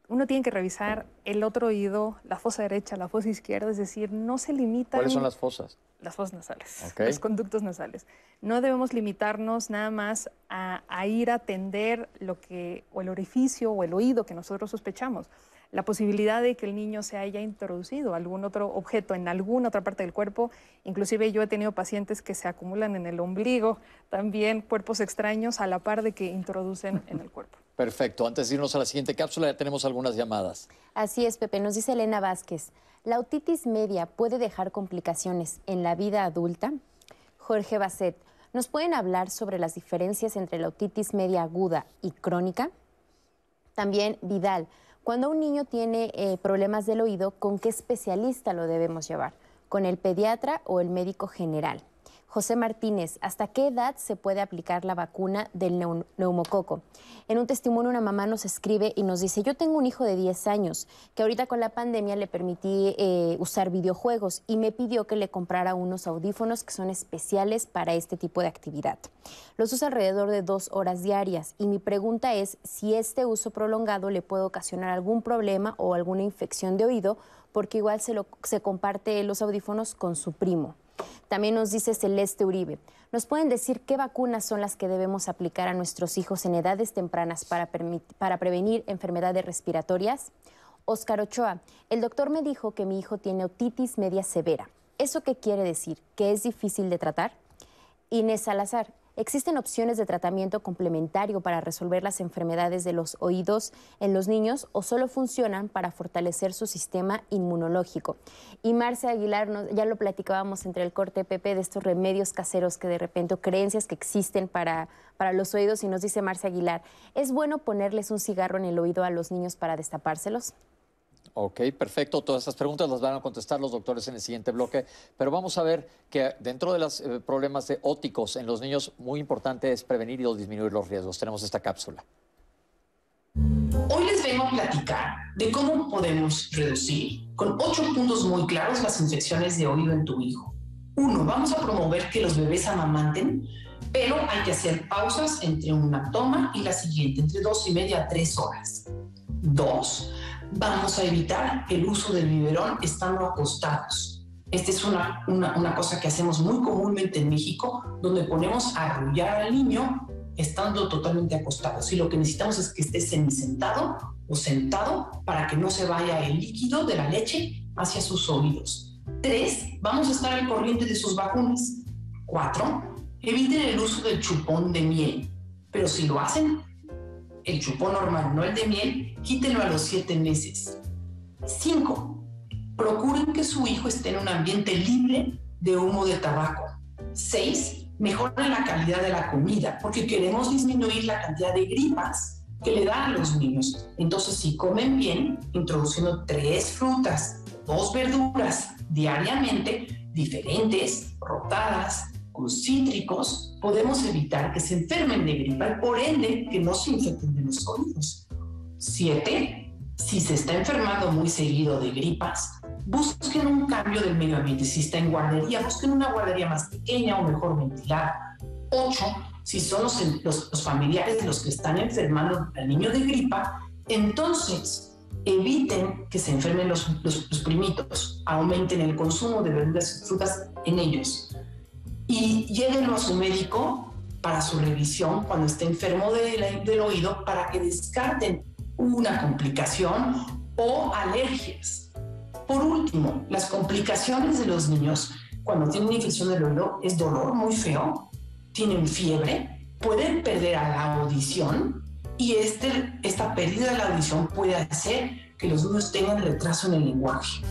uno tiene que revisar el otro oído, la fosa derecha, la fosa izquierda, es decir, no se limitan ¿Cuáles son las fosas? las fosas nasales, los conductos nasales. No debemos limitarnos nada más a, a ir a atender lo que, o el orificio o el oído que nosotros sospechamos. La posibilidad de que el niño se haya introducido algún otro objeto en alguna otra parte del cuerpo. Inclusive yo he tenido pacientes que se acumulan en el ombligo, también cuerpos extraños a la par de que introducen en el cuerpo. Perfecto, antes de irnos a la siguiente cápsula ya tenemos algunas llamadas. Así es, Pepe. Nos dice Elena Vázquez. ¿La otitis media puede dejar complicaciones en la vida adulta? Jorge Basset. ¿Nos pueden hablar sobre las diferencias entre la otitis media aguda y crónica? También Vidal. Cuando un niño tiene eh, problemas del oído, ¿con qué especialista lo debemos llevar? ¿Con el pediatra o el médico general? José Martínez, ¿hasta qué edad se puede aplicar la vacuna del neu- neumococo? En un testimonio una mamá nos escribe y nos dice, yo tengo un hijo de 10 años que ahorita con la pandemia le permití eh, usar videojuegos y me pidió que le comprara unos audífonos que son especiales para este tipo de actividad. Los usa alrededor de dos horas diarias y mi pregunta es si este uso prolongado le puede ocasionar algún problema o alguna infección de oído porque igual se, lo- se comparte los audífonos con su primo. También nos dice Celeste Uribe. ¿Nos pueden decir qué vacunas son las que debemos aplicar a nuestros hijos en edades tempranas para, para prevenir enfermedades respiratorias? Oscar Ochoa. El doctor me dijo que mi hijo tiene otitis media severa. ¿Eso qué quiere decir? ¿Que es difícil de tratar? Inés Salazar, ¿existen opciones de tratamiento complementario para resolver las enfermedades de los oídos en los niños o solo funcionan para fortalecer su sistema inmunológico? Y Marcia Aguilar, nos- ya lo platicábamos entre el corte Pepe de estos remedios caseros que de repente, creencias que existen para, para los oídos, y nos dice Marcia Aguilar, ¿es bueno ponerles un cigarro en el oído a los niños para destapárselos? Ok, perfecto. Todas estas preguntas las van a contestar los doctores en el siguiente bloque. Pero vamos a ver que dentro de los eh, problemas de óticos en los niños, muy importante es prevenir y disminuir los riesgos. Tenemos esta cápsula. Hoy les vengo a platicar de cómo podemos reducir con ocho puntos muy claros las infecciones de oído en tu hijo. Uno, vamos a promover que los bebés amamanten, pero hay que hacer pausas entre una toma y la siguiente, entre dos y media a tres horas. Dos, vamos a evitar el uso del biberón estando acostados. Esta es una, una, una cosa que hacemos muy comúnmente en México, donde ponemos a arrullar al niño estando totalmente acostados. Y lo que necesitamos es que esté semisentado o sentado para que no se vaya el líquido de la leche hacia sus oídos. Tres, vamos a estar al corriente de sus vacunas. Cuatro, eviten el uso del chupón de miel. Pero si lo hacen, el chupón normal, no el de miel, quítenlo a los siete meses. Cinco, procuren que su hijo esté en un ambiente libre de humo de tabaco. Seis, mejoren la calidad de la comida, porque queremos disminuir la cantidad de gripas que le dan a los niños. Entonces, si comen bien, introduciendo tres frutas, dos verduras diariamente, diferentes, rotadas, con cítricos, podemos evitar que se enfermen de gripa por ende que no se infecten de los oídos. Siete, si se está enfermando muy seguido de gripas, busquen un cambio del medio ambiente. Si está en guardería, busquen una guardería más pequeña o mejor ventilada. Ocho, si son los, los, los familiares los que están enfermando al niño de gripa, entonces eviten que se enfermen los, los, los primitos, aumenten el consumo de verduras y frutas en ellos. Y llévenlo a su médico para su revisión cuando esté enfermo del oído para que descarten una complicación o alergias. Por último, las complicaciones de los niños cuando tienen una infección del oído es dolor muy feo, tienen fiebre, pueden perder a la audición y este, esta pérdida de la audición puede hacer que los niños tengan retraso en el lenguaje.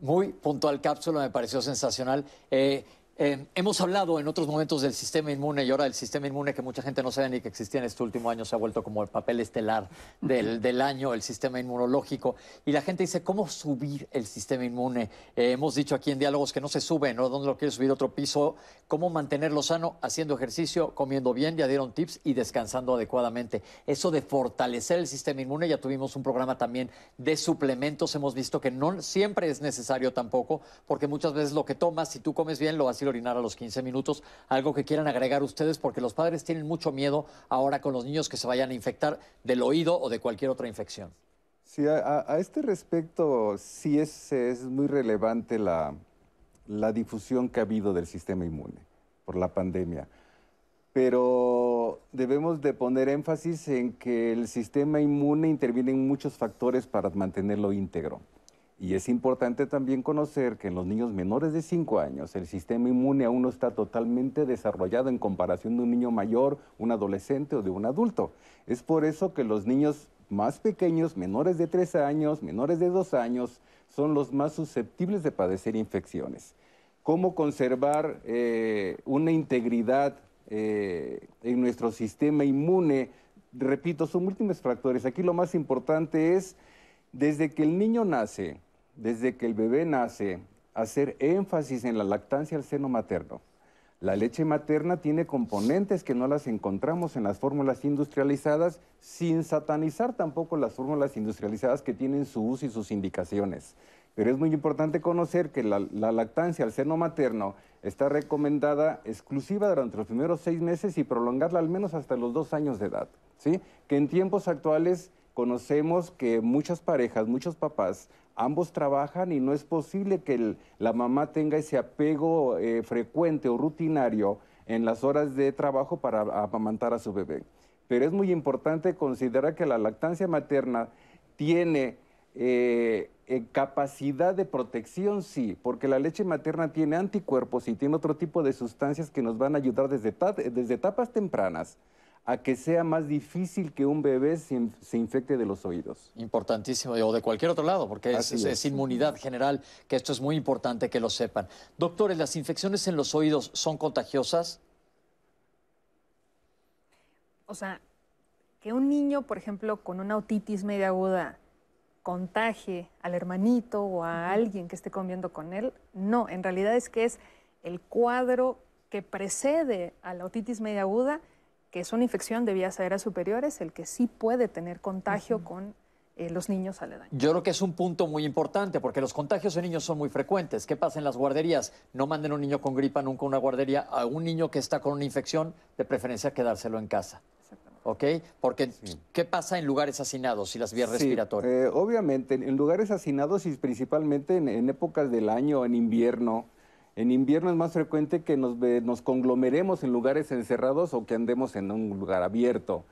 Muy puntual cápsula, me pareció sensacional. Eh, eh, hemos hablado en otros momentos del sistema inmune y ahora el sistema inmune que mucha gente no sabe ni que existía en este último año se ha vuelto como el papel estelar del, año, el sistema inmunológico. Y la gente dice, ¿cómo subir el sistema inmune? Eh, hemos dicho aquí en diálogos que no se sube, ¿no? ¿Dónde lo quiere subir otro piso? ¿Cómo mantenerlo sano? Haciendo ejercicio, comiendo bien, ya dieron tips y descansando adecuadamente. Eso de fortalecer el sistema inmune, ya tuvimos un programa también de suplementos. Hemos visto que no siempre es necesario tampoco, porque muchas veces lo que tomas, si tú comes bien, lo vas orinar a los 15 minutos. Algo que quieran agregar ustedes, porque los padres tienen mucho miedo ahora con los niños que se vayan a infectar del oído o de cualquier otra infección. Sí, a, este respecto sí es, es muy relevante la, la difusión que ha habido del sistema inmune por la pandemia. Pero debemos de poner énfasis en que el sistema inmune interviene en muchos factores para mantenerlo íntegro. Y es importante también conocer que en los niños menores de 5 años el sistema inmune aún no está totalmente desarrollado en comparación de un niño mayor, un adolescente o de un adulto. Es por eso que los niños más pequeños, menores de 3 años, menores de 2 años, son los más susceptibles de padecer infecciones. ¿Cómo conservar eh, una integridad eh, en nuestro sistema inmune? Repito, son múltiples factores. Aquí lo más importante es, desde que el niño nace, desde que el bebé nace, hacer énfasis en la lactancia al seno materno. La leche materna tiene componentes que no las encontramos en las fórmulas industrializadas, sin satanizar tampoco las fórmulas industrializadas que tienen su uso y sus indicaciones. Pero es muy importante conocer que la, lactancia al seno materno está recomendada exclusiva durante los primeros seis meses y prolongarla al menos hasta los dos años de edad. ¿sí? Que en tiempos actuales conocemos que muchas parejas, muchos papás ambos trabajan y no es posible que la mamá tenga ese apego eh, frecuente o rutinario en las horas de trabajo para amamantar a su bebé. Pero es muy importante considerar que la lactancia materna tiene eh, eh, capacidad de protección, sí, porque la leche materna tiene anticuerpos y tiene otro tipo de sustancias que nos van a ayudar desde, desde etapas tempranas a que sea más difícil que un bebé se, infecte de los oídos. Importantísimo, o de cualquier otro lado, porque es, inmunidad general, que esto es muy importante que lo sepan. Doctores, ¿las infecciones en los oídos son contagiosas? O sea, que un niño, por ejemplo, con una otitis media aguda contagie al hermanito o a alguien que esté comiendo con él, no, en realidad es que es el cuadro que precede a la otitis media aguda que es una infección de vías aéreas superiores, el que sí puede tener contagio con eh, los niños aledaños. Yo creo que es un punto muy importante porque los contagios en niños son muy frecuentes. ¿Qué pasa en las guarderías? No manden a un niño con gripa nunca a una guardería, a un niño que está con una infección, de preferencia quedárselo en casa. ¿Ok? Porque, ¿qué pasa en lugares hacinados y las vías respiratorias? Eh, obviamente, en lugares hacinados y principalmente en épocas del año, en invierno, en invierno es más frecuente que nos, conglomeremos en lugares encerrados o que andemos en un lugar abierto.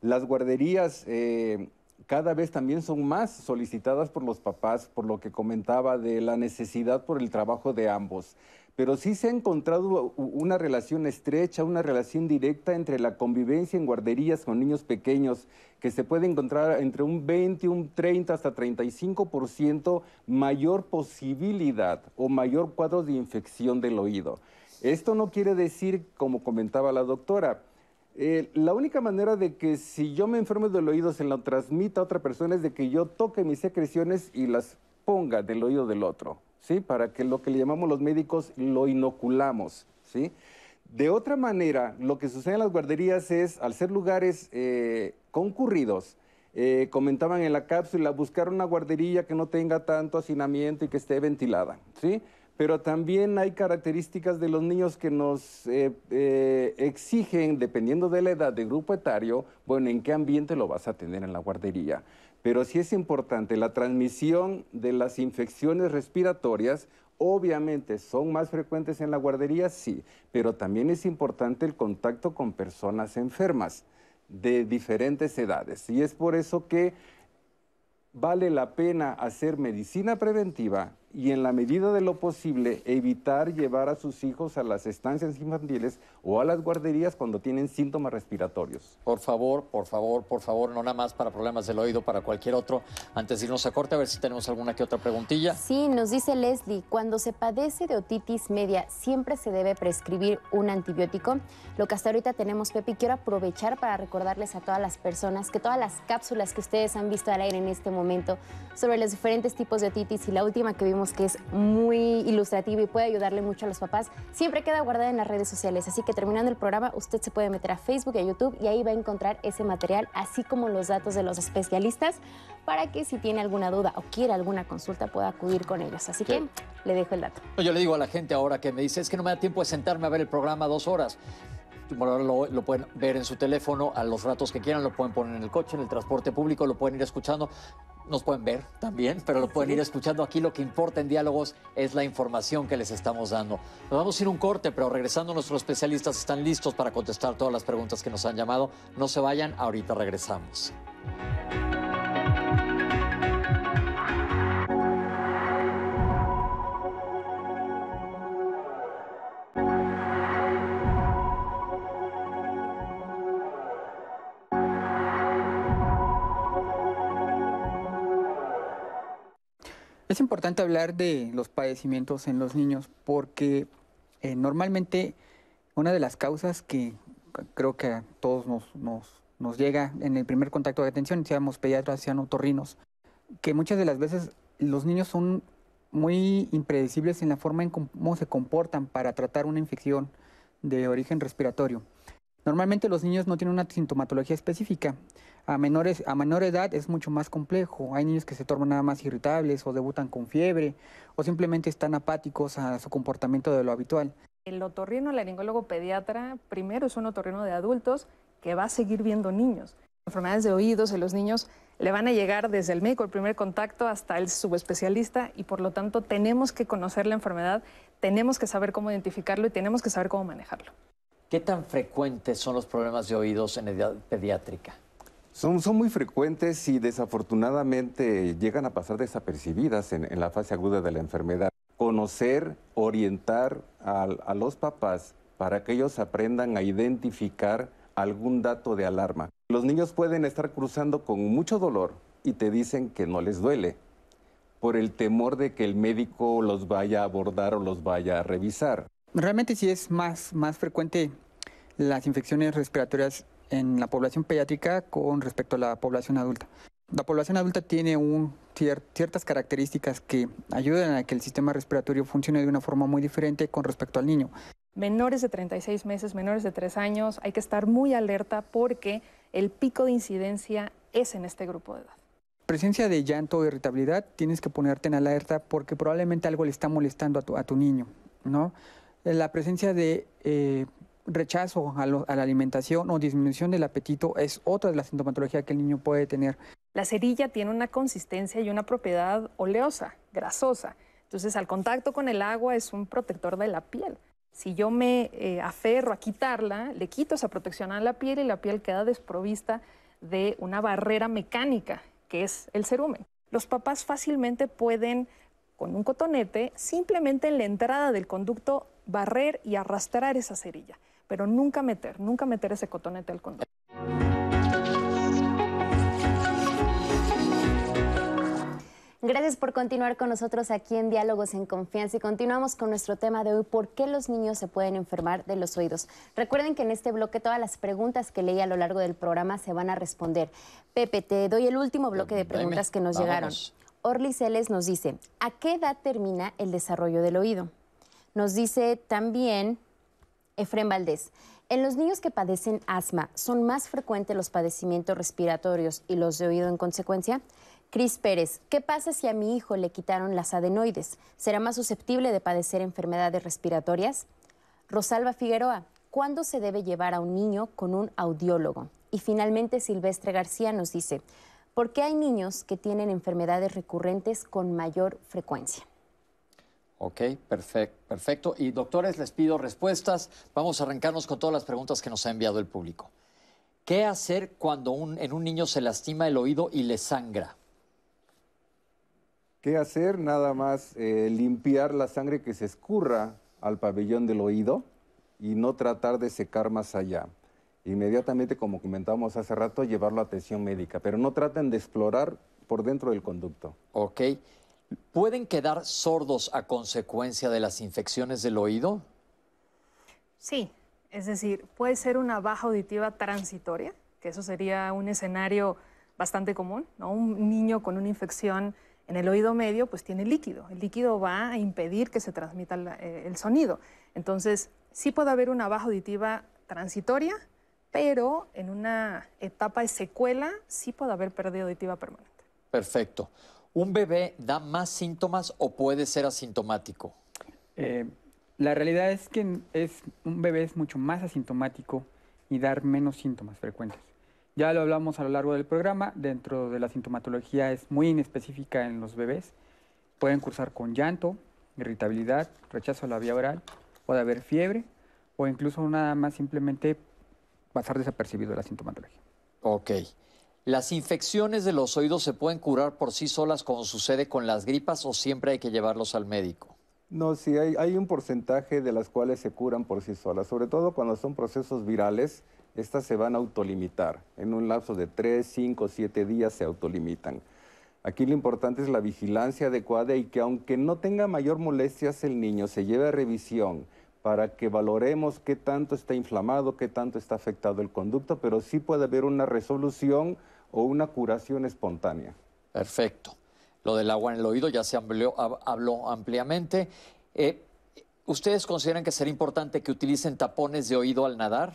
Las guarderías eh, cada vez también son más solicitadas por los papás, por lo que comentaba de la necesidad por el trabajo de ambos pero sí se ha encontrado una relación estrecha, una relación directa entre la convivencia en guarderías con niños pequeños, que se puede encontrar entre un 20, un 30 hasta 35% mayor posibilidad o mayor cuadro de infección del oído. Esto no quiere decir, como comentaba la doctora, eh, la única manera de que si yo me enfermo del oído se lo transmita a otra persona es de que yo toque mis secreciones y las ponga del oído del otro. ¿Sí? Para que lo que le llamamos los médicos lo inoculamos, ¿sí? De otra manera, lo que sucede en las guarderías es, al ser lugares eh, concurridos, eh, comentaban en la cápsula, buscar una guardería que no tenga tanto hacinamiento y que esté ventilada, ¿sí? Pero también hay características de los niños que nos eh, exigen, dependiendo de la edad, de grupo etario, bueno, en qué ambiente lo vas a tener en la guardería. Pero sí es importante, la transmisión de las infecciones respiratorias obviamente son más frecuentes en la guardería, sí, pero también es importante el contacto con personas enfermas de diferentes edades. Y es por eso que vale la pena hacer medicina preventiva y en la medida de lo posible evitar llevar a sus hijos a las estancias infantiles o a las guarderías cuando tienen síntomas respiratorios. Por favor, por favor, por favor, no nada más para problemas del oído, para cualquier otro. Antes de irnos a corte, a ver si tenemos alguna que otra preguntilla. Sí, nos dice Leslie, cuando se padece de otitis media, ¿siempre se debe prescribir un antibiótico? Lo que hasta ahorita tenemos, Pepe, quiero aprovechar para recordarles a todas las personas que todas las cápsulas que ustedes han visto al aire en este momento sobre los diferentes tipos de otitis y la última que vimos que es muy ilustrativa y puede ayudarle mucho a los papás, siempre queda guardada en las redes sociales. Así que terminando el programa, usted se puede meter a Facebook y a YouTube y ahí va a encontrar ese material, así como los datos de los especialistas, para que si tiene alguna duda o quiere alguna consulta pueda acudir con ellos. Así que le dejo el dato. Yo le digo a la gente ahora que me dice, es que no me da tiempo de sentarme a ver el programa dos horas. Lo, lo, pueden ver en su teléfono a los ratos que quieran, lo pueden poner en el coche, en el transporte público, lo pueden ir escuchando. Nos pueden ver también, pero lo pueden ir escuchando. Aquí lo que importa en diálogos es la información que les estamos dando. Nos vamos a ir un corte, pero regresando nuestros especialistas están listos para contestar todas las preguntas que nos han llamado. No se vayan, ahorita regresamos. Es importante hablar de los padecimientos en los niños porque eh, normalmente una de las causas que creo que a todos nos, nos, llega en el primer contacto de atención, seamos pediatras, sean otorrinos, que muchas de las veces los niños son muy impredecibles en la forma en cómo se comportan para tratar una infección de origen respiratorio. Normalmente los niños no tienen una sintomatología específica. A, menores, a menor edad es mucho más complejo. Hay niños que se tornan nada más irritables o debutan con fiebre o simplemente están apáticos a su comportamiento de lo habitual. El otorrino laringólogo pediatra primero es un otorrino de adultos que va a seguir viendo niños. Enfermedades de oídos en los niños le van a llegar desde el médico, el primer contacto, hasta el subespecialista y por lo tanto tenemos que conocer la enfermedad, tenemos que saber cómo identificarlo y tenemos que saber cómo manejarlo. ¿Qué tan frecuentes son los problemas de oídos en edad pediátrica? Son, son muy frecuentes y desafortunadamente llegan a pasar desapercibidas en, la fase aguda de la enfermedad. Conocer, orientar a, a los papás para que ellos aprendan a identificar algún dato de alarma. Los niños pueden estar cruzando con mucho dolor y te dicen que no les duele por el temor de que el médico los vaya a abordar o los vaya a revisar. Realmente sí es más, más frecuente las infecciones respiratorias en la población pediátrica con respecto a la población adulta. La población adulta tiene un, ciertas características que ayudan a que el sistema respiratorio funcione de una forma muy diferente con respecto al niño. Menores de 36 meses, menores de 3 años, hay que estar muy alerta porque el pico de incidencia es en este grupo de edad. Presencia de llanto o irritabilidad, tienes que ponerte en alerta porque probablemente algo le está molestando a tu, a tu niño, ¿no? La presencia de eh, rechazo a, la alimentación o disminución del apetito es otra de las sintomatologías que el niño puede tener. La cerilla tiene una consistencia y una propiedad oleosa, grasosa. Entonces, al contacto con el agua es un protector de la piel. Si yo me eh, aferro a quitarla, le quito esa protección a la piel y la piel queda desprovista de una barrera mecánica, que es el cerumen. Los papás fácilmente pueden, con un cotonete, simplemente en la entrada del conducto, barrer y arrastrar esa cerilla, pero nunca meter, nunca meter ese cotonete al conducto. Gracias por continuar con nosotros aquí en Diálogos en Confianza y continuamos con nuestro tema de hoy, ¿por qué los niños se pueden enfermar de los oídos? Recuerden que en este bloque todas las preguntas que leí a lo largo del programa se van a responder. Pepe, te doy el último bloque de preguntas que nos Vámonos. llegaron. Orly Celes nos dice, ¿a qué edad termina el desarrollo del oído? Nos dice también Efren Valdés, en los niños que padecen asma, ¿son más frecuentes los padecimientos respiratorios y los de oído en consecuencia? Cris Pérez, ¿qué pasa si a mi hijo le quitaron las adenoides? ¿Será más susceptible de padecer enfermedades respiratorias? Rosalba Figueroa, ¿cuándo se debe llevar a un niño con un audiólogo? Y finalmente Silvestre García nos dice, ¿por qué hay niños que tienen enfermedades recurrentes con mayor frecuencia? Ok, perfecto, perfecto. Y doctores, les pido respuestas. Vamos a arrancarnos con todas las preguntas que nos ha enviado el público. ¿Qué hacer cuando un- en un niño se lastima el oído y le sangra? ¿Qué hacer? Nada más eh, limpiar la sangre que se escurra al pabellón del oído y no tratar de secar más allá. Inmediatamente, como comentábamos hace rato, llevarlo a atención médica, pero no traten de explorar por dentro del conducto. Ok. ¿Pueden quedar sordos a consecuencia de las infecciones del oído? Sí, es decir, puede ser una baja auditiva transitoria, que eso sería un escenario bastante común, ¿no? Un niño con una infección en el oído medio, pues tiene líquido. El líquido va a impedir que se transmita eh, el sonido. Entonces, sí puede haber una baja auditiva transitoria, pero en una etapa de secuela sí puede haber pérdida auditiva permanente. Perfecto. ¿Un bebé da más síntomas o puede ser asintomático? Eh, la realidad es que es, un bebé es mucho más asintomático y dar menos síntomas frecuentes. Ya lo hablamos a lo largo del programa, dentro de la sintomatología es muy inespecífica en los bebés. Pueden cursar con llanto, irritabilidad, rechazo a la vía oral, puede haber fiebre o incluso nada más simplemente pasar desapercibido la sintomatología. Ok. ¿Las infecciones de los oídos se pueden curar por sí solas como sucede con las gripas o siempre hay que llevarlos al médico? No, sí, hay, un porcentaje de las cuales se curan por sí solas, sobre todo cuando son procesos virales, estas se van a autolimitar. En un lapso de 3, 5, 7 días se autolimitan. Aquí lo importante es la vigilancia adecuada y que aunque no tenga mayor molestias el niño, se lleve a revisión para que valoremos qué tanto está inflamado, qué tanto está afectado el conducto, pero sí puede haber una resolución o una curación espontánea. Perfecto. Lo del agua en el oído ya se habló, ampliamente. Eh, ¿Ustedes consideran que sería importante que utilicen tapones de oído al nadar?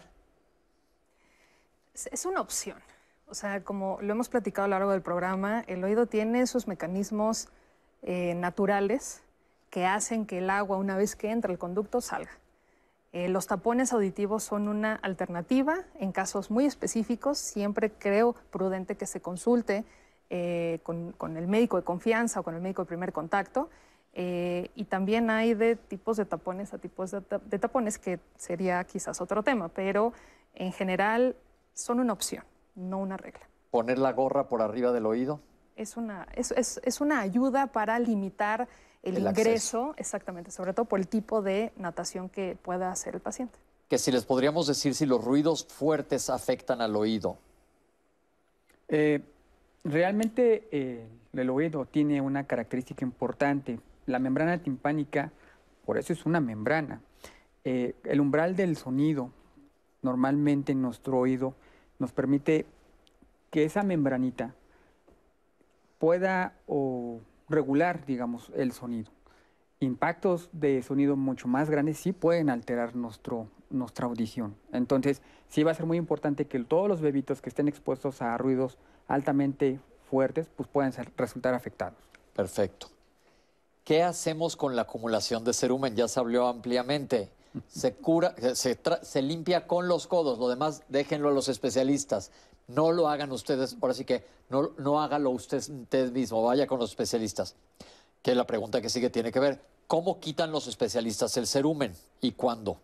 Es una opción. O sea, como lo hemos platicado a lo largo del programa, el oído tiene sus mecanismos eh, naturales que hacen que el agua, una vez que entra el conducto, salga. Eh, los tapones auditivos son una alternativa en casos muy específicos. Siempre creo prudente que se consulte eh, con, el médico de confianza o con el médico de primer contacto. Eh, y también hay de tipos de tapones a tipos de, tapones, que sería quizás otro tema, pero en general son una opción, no una regla. ¿Poner la gorra por arriba del oído? Es una, es una ayuda para limitar el, ingreso, exactamente, sobre todo por el tipo de natación que pueda hacer el paciente. Que si les podríamos decir si los ruidos fuertes afectan al oído. Eh, realmente eh, el oído tiene una característica importante. La membrana timpánica, por eso es una membrana. Eh, el umbral del sonido, normalmente en nuestro oído, nos permite que esa membranita pueda o regular, digamos, el sonido. Impactos de sonido mucho más grandes sí pueden alterar nuestro, nuestra audición. Entonces, sí va a ser muy importante que todos los bebitos que estén expuestos a ruidos altamente fuertes, pues puedan resultar afectados. Perfecto. ¿Qué hacemos con la acumulación de cerumen? Ya se habló ampliamente. Se cura, se, se limpia con los codos, lo demás déjenlo a los especialistas. No lo hagan ustedes, ahora sí que no, hágalo usted, usted mismo, vaya con los especialistas. Que la pregunta que sigue tiene que ver, ¿cómo quitan los especialistas el cerumen y cuándo?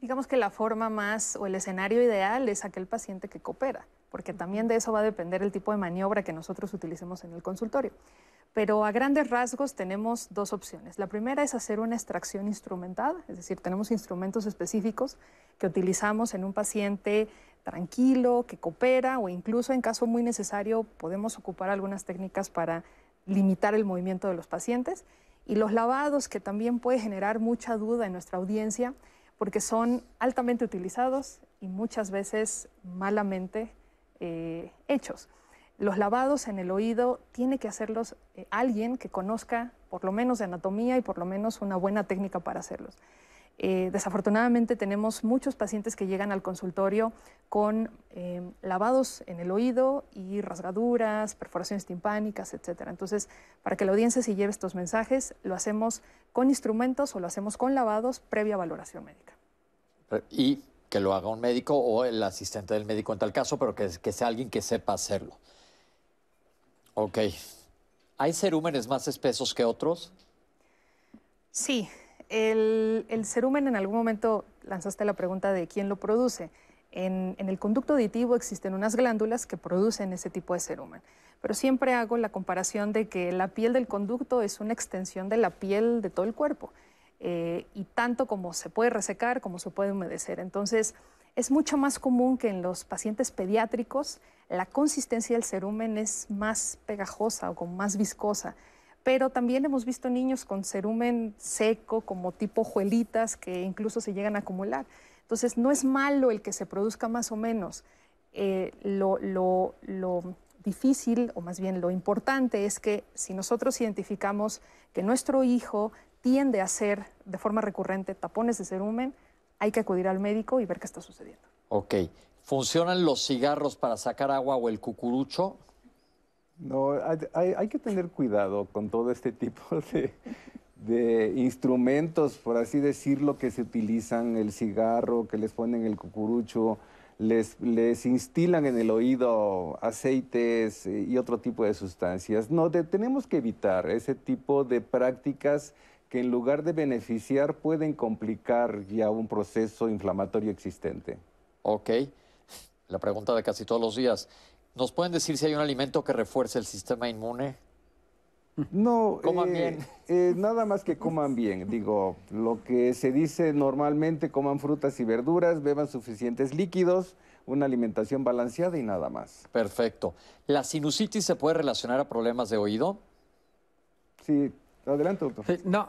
Digamos que la forma más o el escenario ideal es aquel paciente que coopera, porque también de eso va a depender el tipo de maniobra que nosotros utilicemos en el consultorio. Pero a grandes rasgos tenemos dos opciones. La primera es hacer una extracción instrumentada, es decir, tenemos instrumentos específicos que utilizamos en un paciente tranquilo, que coopera o incluso en caso muy necesario podemos ocupar algunas técnicas para limitar el movimiento de los pacientes. Y los lavados, que también puede generar mucha duda en nuestra audiencia, porque son altamente utilizados y muchas veces malamente eh, hechos los lavados en el oído tiene que hacerlos eh, alguien que conozca por lo menos de anatomía y por lo menos una buena técnica para hacerlos. Eh, desafortunadamente tenemos muchos pacientes que llegan al consultorio con eh, lavados en el oído y rasgaduras, perforaciones timpánicas, etc. Entonces, para que la audiencia se lleve estos mensajes, lo hacemos con instrumentos o lo hacemos con lavados previa valoración médica. Y que lo haga un médico o el asistente del médico en tal caso, pero que sea alguien que sepa hacerlo. Ok. ¿Hay cerúmenes más espesos que otros? Sí. El, el en algún momento lanzaste la pregunta de quién lo produce. En, el conducto auditivo existen unas glándulas que producen ese tipo de cerumen. pero siempre hago la comparación de que la piel del conducto es una extensión de la piel de todo el cuerpo. Eh, y tanto como se puede resecar, como se puede humedecer. Entonces, es mucho más común que en los pacientes pediátricos la consistencia del cerumen es más pegajosa o con más viscosa. Pero también hemos visto niños con cerumen seco, como tipo juelitas, que incluso se llegan a acumular. Entonces, no es malo el que se produzca más o menos. Eh, lo, lo, difícil, o más bien lo importante, es que si nosotros identificamos que nuestro hijo tiende a hacer de forma recurrente tapones de cerumen, hay que acudir al médico y ver qué está sucediendo. Ok. ¿Funcionan los cigarros para sacar agua o el cucurucho? No, hay, que tener cuidado con todo este tipo de, de, instrumentos, por así decirlo, que se utilizan, el cigarro, que les ponen el cucurucho, les, les instilan en el oído aceites y otro tipo de sustancias. No, tenemos que evitar ese tipo de prácticas que en lugar de beneficiar pueden complicar ya un proceso inflamatorio existente. Ok. La pregunta de casi todos los días. ¿Nos pueden decir si hay un alimento que refuerce el sistema inmune? No, coman eh, bien. Eh, nada más que coman bien. Digo, lo que se dice normalmente, coman frutas y verduras, beban suficientes líquidos, una alimentación balanceada y nada más. Perfecto. ¿La sinusitis se puede relacionar a problemas de oído? Sí, adelante, doctor. no,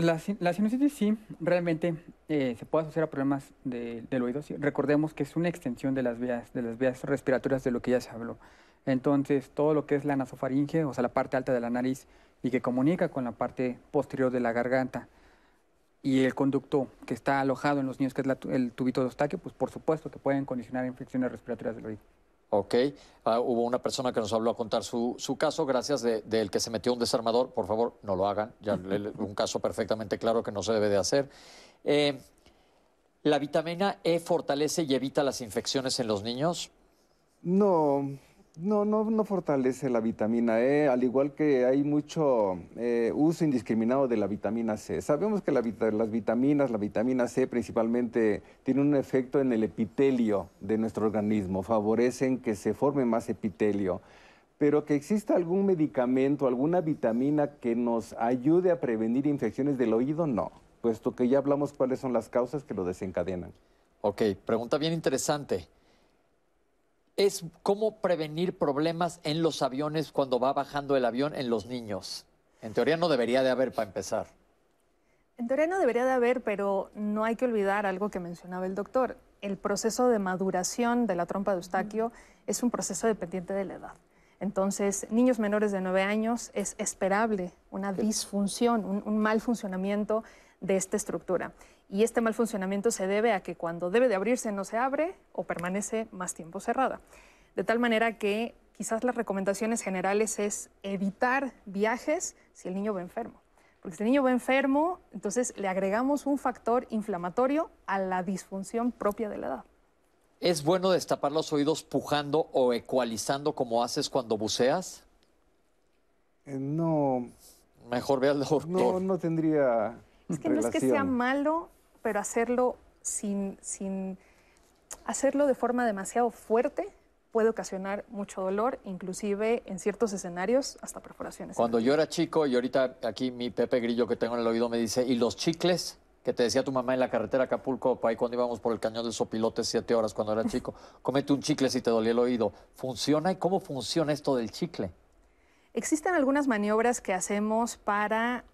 la, sinusitis sí, realmente eh, se puede asociar a problemas del oído. Recordemos que es una extensión de las vías, de las vías respiratorias de lo que ya se habló. Entonces, todo lo que es la nasofaringe, o sea, la parte alta de la nariz, y que comunica con la parte posterior de la garganta, y el conducto que está alojado en los niños, que es el tubito de Eustaquio, pues por supuesto que pueden condicionar infecciones respiratorias del oído. Ok, ah, hubo una persona que nos habló a contar su, caso, gracias del que se metió un desarmador, por favor, no lo hagan, ya un caso perfectamente claro que no se debe de hacer. Eh, ¿La vitamina E fortalece y evita las infecciones en los niños? No, no, no, fortalece la vitamina E, al igual que hay mucho eh, uso indiscriminado de la vitamina C. Sabemos que las vitaminas, la vitamina C principalmente, tiene un efecto en el epitelio de nuestro organismo, favorecen que se forme más epitelio. Pero que exista algún medicamento, alguna vitamina que nos ayude a prevenir infecciones del oído, no, puesto que ya hablamos cuáles son las causas que lo desencadenan. Ok, pregunta bien interesante es cómo prevenir problemas en los aviones cuando va bajando el avión en los niños. En teoría no debería de haber para empezar. En teoría no debería de haber, pero no hay que olvidar algo que mencionaba el doctor. El proceso de maduración de la trompa de Eustaquio es un proceso dependiente de la edad. Entonces, niños menores de 9 años es esperable una disfunción, un, un mal funcionamiento de esta estructura. Y este mal funcionamiento se debe a que cuando debe de abrirse no se abre o permanece más tiempo cerrada. De tal manera que quizás las recomendaciones generales es evitar viajes si el niño va enfermo. Porque si el niño va enfermo, entonces le agregamos un factor inflamatorio a la disfunción propia de la edad. ¿Es bueno destapar los oídos pujando o ecualizando como haces cuando buceas? Eh, no. Mejor ve al doctor. No, no tendría es que no es que sea malo, pero hacerlo sin, sin hacerlo de forma demasiado fuerte puede ocasionar mucho dolor, inclusive en ciertos escenarios hasta perforaciones. Cuando yo era chico y ahorita aquí mi Pepe Grillo que tengo en el oído me dice, ¿y los chicles? Que te decía tu mamá en la carretera Acapulco, ahí cuando íbamos por el cañón del Sopilote siete horas cuando era chico, cómete un chicle si te dolía el oído. ¿Funciona? ¿Y cómo funciona esto del chicle? Existen algunas maniobras que hacemos para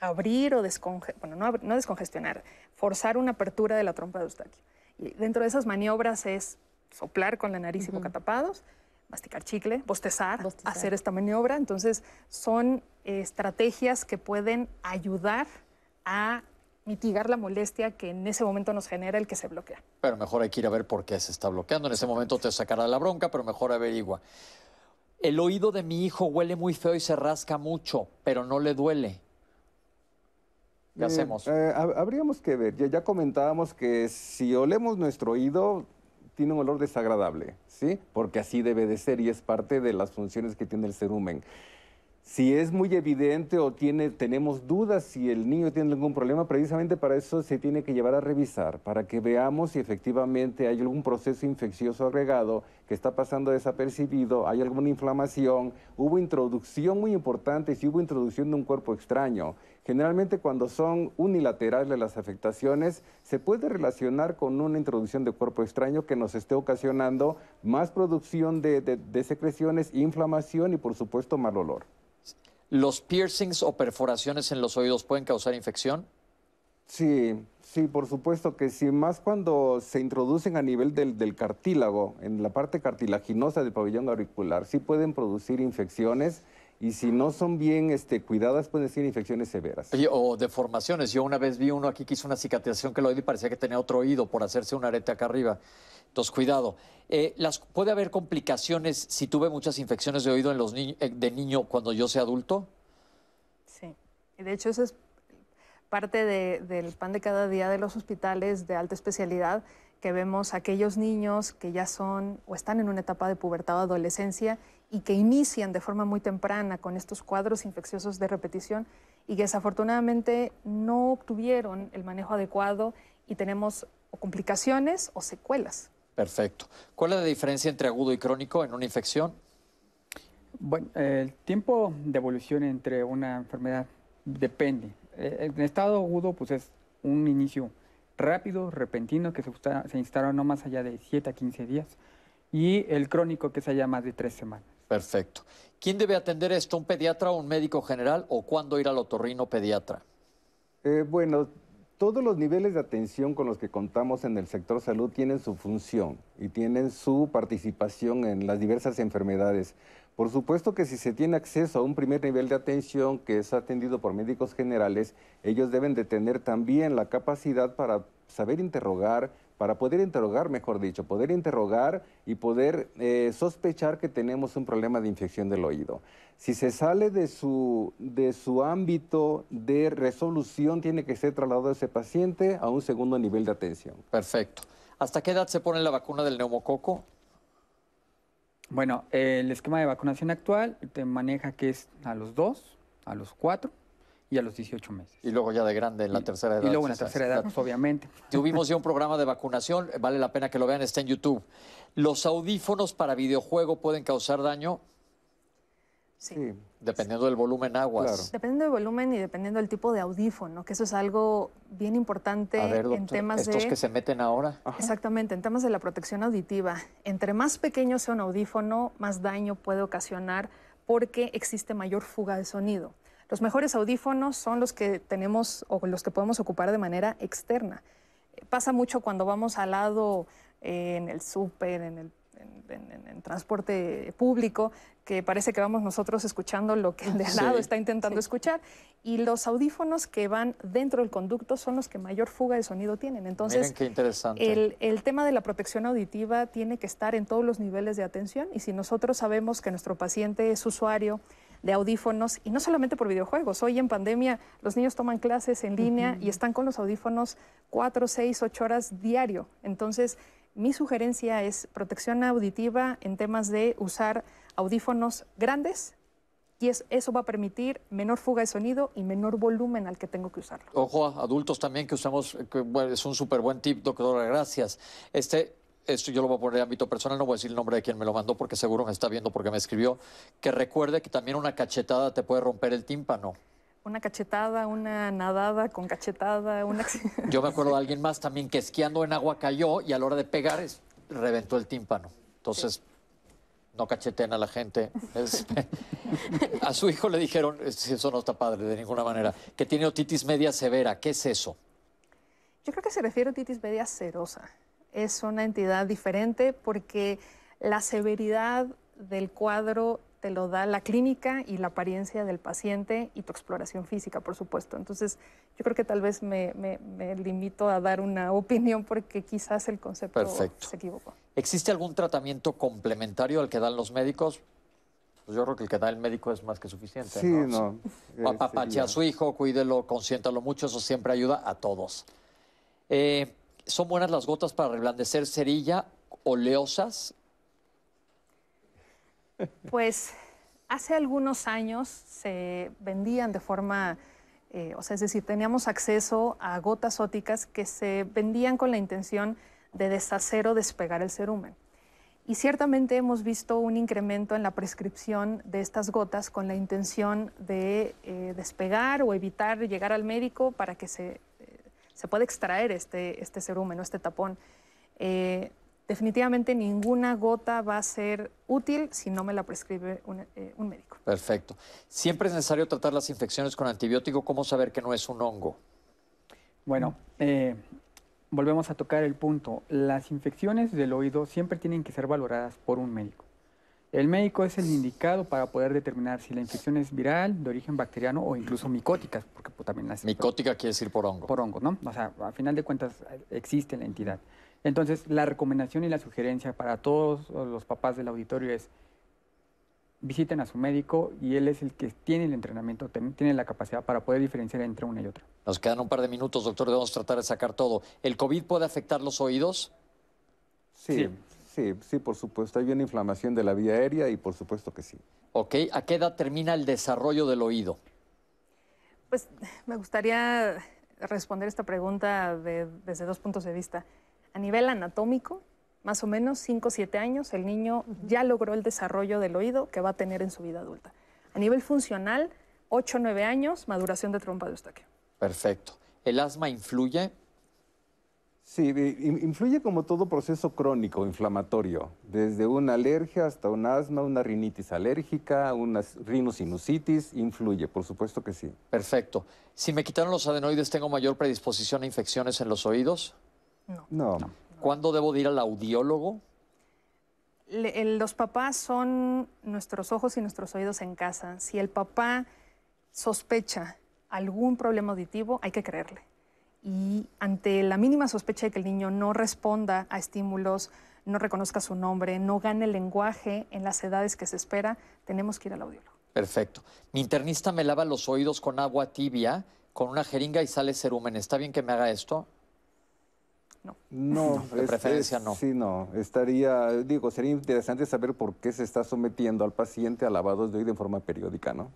abrir o descongestionar, bueno, no, descongestionar, forzar una apertura de la trompa de Eustaquio. Y dentro de esas maniobras es soplar con la nariz y boca tapados, masticar chicle, bostezar, hacer esta maniobra. Entonces, son estrategias que pueden ayudar a mitigar la molestia que en ese momento nos genera el que se bloquea. Pero mejor hay que ir a ver por qué se está bloqueando. En ese momento te sacará la bronca, pero mejor averigua. El oído de mi hijo huele muy feo y se rasca mucho, pero no le duele. ¿Qué hacemos? Eh, habríamos que ver, ya, comentábamos que si olemos nuestro oído, tiene un olor desagradable, ¿sí? Porque así debe de ser y es parte de las funciones que tiene el cerumen. Si es muy evidente o tiene, tenemos dudas si el niño tiene algún problema, precisamente para eso se tiene que llevar a revisar, para que veamos si efectivamente hay algún proceso infeccioso agregado que está pasando desapercibido, hay alguna inflamación, hubo introducción muy importante, si hubo introducción de un cuerpo extraño. Generalmente cuando son unilaterales las afectaciones, se puede relacionar con una introducción de cuerpo extraño que nos esté ocasionando más producción de, de secreciones, inflamación y por supuesto mal olor. ¿Los piercings o perforaciones en los oídos pueden causar infección? Sí, sí, por supuesto que sí, más cuando se introducen a nivel del, cartílago, en la parte cartilaginosa del pabellón auricular, sí pueden producir infecciones y si no son bien este, cuidadas pueden ser infecciones severas. o deformaciones. Yo una vez vi uno aquí que hizo una cicatrización que el oído y parecía que tenía otro oído por hacerse un arete acá arriba. Entonces, cuidado. Eh, las, ¿Puede haber complicaciones si tuve muchas infecciones de oído en los eh, de niño cuando yo sea adulto? Sí. Y de hecho, eso es parte del pan de cada día de los hospitales de alta especialidad, que vemos aquellos niños que ya son o están en una etapa de pubertad o adolescencia y que inician de forma muy temprana con estos cuadros infecciosos de repetición y que desafortunadamente no obtuvieron el manejo adecuado y tenemos o complicaciones o secuelas. Perfecto. ¿Cuál es la diferencia entre agudo y crónico en una infección? Bueno, el tiempo de evolución entre una enfermedad depende. Eh, en estado agudo, pues es un inicio rápido, repentino, que se, se instala no más allá de 7 a 15 días, y el crónico, que es allá más de 3 semanas. Perfecto. ¿Quién debe atender esto? ¿Un pediatra o un médico general? ¿O cuándo ir al otorrino pediatra? Eh, bueno, todos los niveles de atención con los que contamos en el sector salud tienen su función y tienen su participación en las diversas enfermedades. Por supuesto que si se tiene acceso a un primer nivel de atención que es atendido por médicos generales, ellos deben de tener también la capacidad para saber interrogar, para poder interrogar, mejor dicho, poder interrogar y poder eh, sospechar que tenemos un problema de infección del oído. Si se sale de su, de su ámbito de resolución, tiene que ser trasladado ese paciente a un segundo nivel de atención. Perfecto. ¿Hasta qué edad se pone la vacuna del neumococo? Bueno, el esquema de vacunación actual te maneja que es a los dos, a los cuatro y a los 18 meses. Y luego ya de grande en la tercera edad. Y luego en la tercera edad, pues, obviamente. Tuvimos ya un programa de vacunación, vale la pena que lo vean, está en YouTube. ¿Los audífonos para videojuego pueden causar daño? Sí. Dependiendo del volumen aguas. Dependiendo del volumen y dependiendo del tipo de audífono, que eso es algo bien importante en temas de... ¿Estos que se meten ahora? Exactamente, en temas de la protección auditiva. Entre más pequeño sea un audífono, más daño puede ocasionar porque existe mayor fuga de sonido. Los mejores audífonos son los que tenemos o los que podemos ocupar de manera externa. Pasa mucho cuando vamos al lado eh, en el súper, en el en, transporte público, que parece que vamos nosotros escuchando lo que el de al lado está intentando escuchar, y los audífonos que van dentro del conducto son los que mayor fuga de sonido tienen. Entonces, qué interesante. El, el tema de la protección auditiva tiene que estar en todos los niveles de atención, y si nosotros sabemos que nuestro paciente es usuario, de audífonos y no solamente por videojuegos. Hoy en pandemia los niños toman clases en línea y están con los audífonos cuatro, seis, ocho horas diario. Entonces, mi sugerencia es protección auditiva en temas de usar audífonos grandes y eso va a permitir menor fuga de sonido y menor volumen al que tengo que usarlo. Ojo, adultos también que usamos, es un súper buen tip, doctora, gracias. Este, esto yo lo voy a poner en ámbito personal, no voy a decir el nombre de quien me lo mandó porque seguro me está viendo porque me escribió, que recuerde que también una cachetada te puede romper el tímpano. Una cachetada, una nadada con cachetada, una... Yo me acuerdo de alguien más también que esquiando en agua cayó y a la hora de pegar reventó el tímpano. Entonces, no cacheten a la gente. a su hijo le dijeron, eso no está padre de ninguna manera, que tiene otitis media severa. ¿Qué es eso? Yo creo que se refiere a otitis media serosa es una entidad diferente porque la severidad del cuadro te lo da la clínica y la apariencia del paciente y tu exploración física, por supuesto. Entonces, yo creo que tal vez me, limito a dar una opinión porque quizás el concepto se equivocó. ¿Existe algún tratamiento complementario al que dan los médicos? Pues yo creo que el que da el médico es más que suficiente. Sí, no. Apapache a su hijo, cuídelo, consiéntalo mucho, eso siempre ayuda a todos. Eh, ¿Son buenas las gotas para reblandecer cerilla oleosas? Pues Hace algunos años se vendían de forma, eh, o sea, es decir, teníamos acceso a gotas óticas que se vendían con la intención de deshacer o despegar el cerumen. Y ciertamente hemos visto un incremento en la prescripción de estas gotas con la intención de eh, despegar o evitar llegar al médico para que se, se pueda extraer este, este cerumen o este tapón. Eh, definitivamente ninguna gota va a ser útil si no me la prescribe un, un, médico. Perfecto. Siempre es necesario tratar las infecciones con antibiótico. ¿Cómo saber que no es un hongo? Bueno, volvemos a tocar el punto. Las infecciones del oído siempre tienen que ser valoradas por un médico. El médico es el indicado para poder determinar si la infección es viral, de origen bacteriano o incluso micótica, porque pues, también las... Micótica quiere decir por hongo. Por hongo, ¿no? O sea, a final de cuentas existe la entidad. Entonces, la recomendación y la sugerencia para todos los papás del auditorio es visiten a su médico y él es el que tiene el entrenamiento, tiene la capacidad para poder diferenciar entre una y otra. Nos quedan un par de minutos, doctor, debemos tratar de sacar todo. ¿El COVID puede afectar los oídos? Sí, sí, sí, por supuesto. Hay una inflamación de la vía aérea y por supuesto que sí. Ok, ¿a qué edad termina el desarrollo del oído? Pues me gustaría responder esta pregunta desde dos puntos de vista. A nivel anatómico, más o menos 5 o 7 años, el niño ya logró el desarrollo del oído que va a tener en su vida adulta. A nivel funcional, 8 o 9 años, maduración de trompa de Eustaquio. Perfecto. ¿El asma influye? Sí, influye como todo proceso crónico inflamatorio, desde una alergia hasta un asma, una rinitis alérgica, una rinosinusitis, influye, por supuesto que sí. Perfecto. Si me quitaron los adenoides, ¿tengo mayor predisposición a infecciones en los oídos? No. No. ¿Cuándo debo de ir al audiólogo? los papás son nuestros ojos y nuestros oídos en casa. Si el papá sospecha algún problema auditivo, hay que creerle. Y ante la mínima sospecha de que el niño no responda a estímulos, no reconozca su nombre, no gane el lenguaje en las edades que se espera, tenemos que ir al audiólogo. Perfecto. Mi internista me lava los oídos con agua tibia, con una jeringa y sale cerumen. ¿Está bien que me haga esto? No. No, de preferencia no. Sí, no. Estaría, digo, sería interesante saber por qué se está sometiendo al paciente a lavados de oído en forma periódica, ¿no?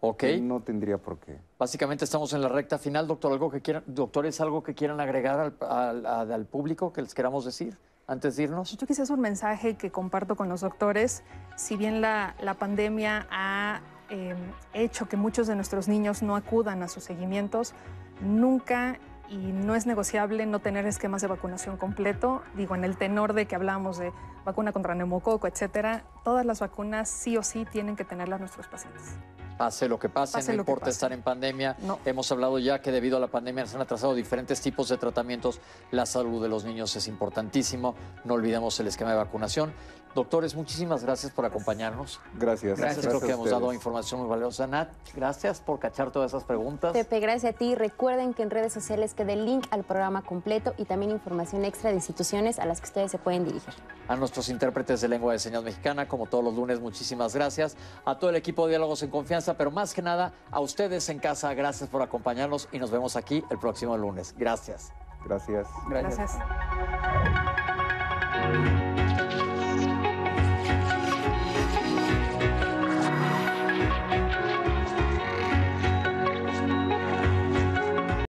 Ok. no tendría por qué. Básicamente estamos en la recta final, doctor. ¿Algo que quieran, doctores, algo que quieran agregar al, al, público que les queramos decir antes de irnos? Yo quizás un mensaje que comparto con los doctores. Si bien la, la pandemia ha eh, hecho que muchos de nuestros niños no acudan a sus seguimientos, nunca y no es negociable no tener esquemas de vacunación completo. Digo, en el tenor de que hablamos de vacuna contra neumococo, etcétera, todas las vacunas sí o sí tienen que tenerlas nuestros pacientes. Pase lo que pase, no importa estar en pandemia. Hemos hablado ya que debido a la pandemia se han atrasado diferentes tipos de tratamientos. La salud de los niños es importantísimo. No olvidemos el esquema de vacunación. Doctores, muchísimas gracias por acompañarnos. Gracias. Gracias, creo que hemos dado información muy valiosa. Nat, gracias por cachar todas esas preguntas. Pepe, gracias a ti. Recuerden que en redes sociales queda el link al programa completo y también información extra de instituciones a las que ustedes se pueden dirigir. A nuestros intérpretes de lengua de señas mexicana, como todos los lunes, muchísimas gracias. A todo el equipo de Diálogos en Confianza, pero más que nada a ustedes en casa, gracias por acompañarnos y nos vemos aquí el próximo lunes. Gracias. Gracias. gracias.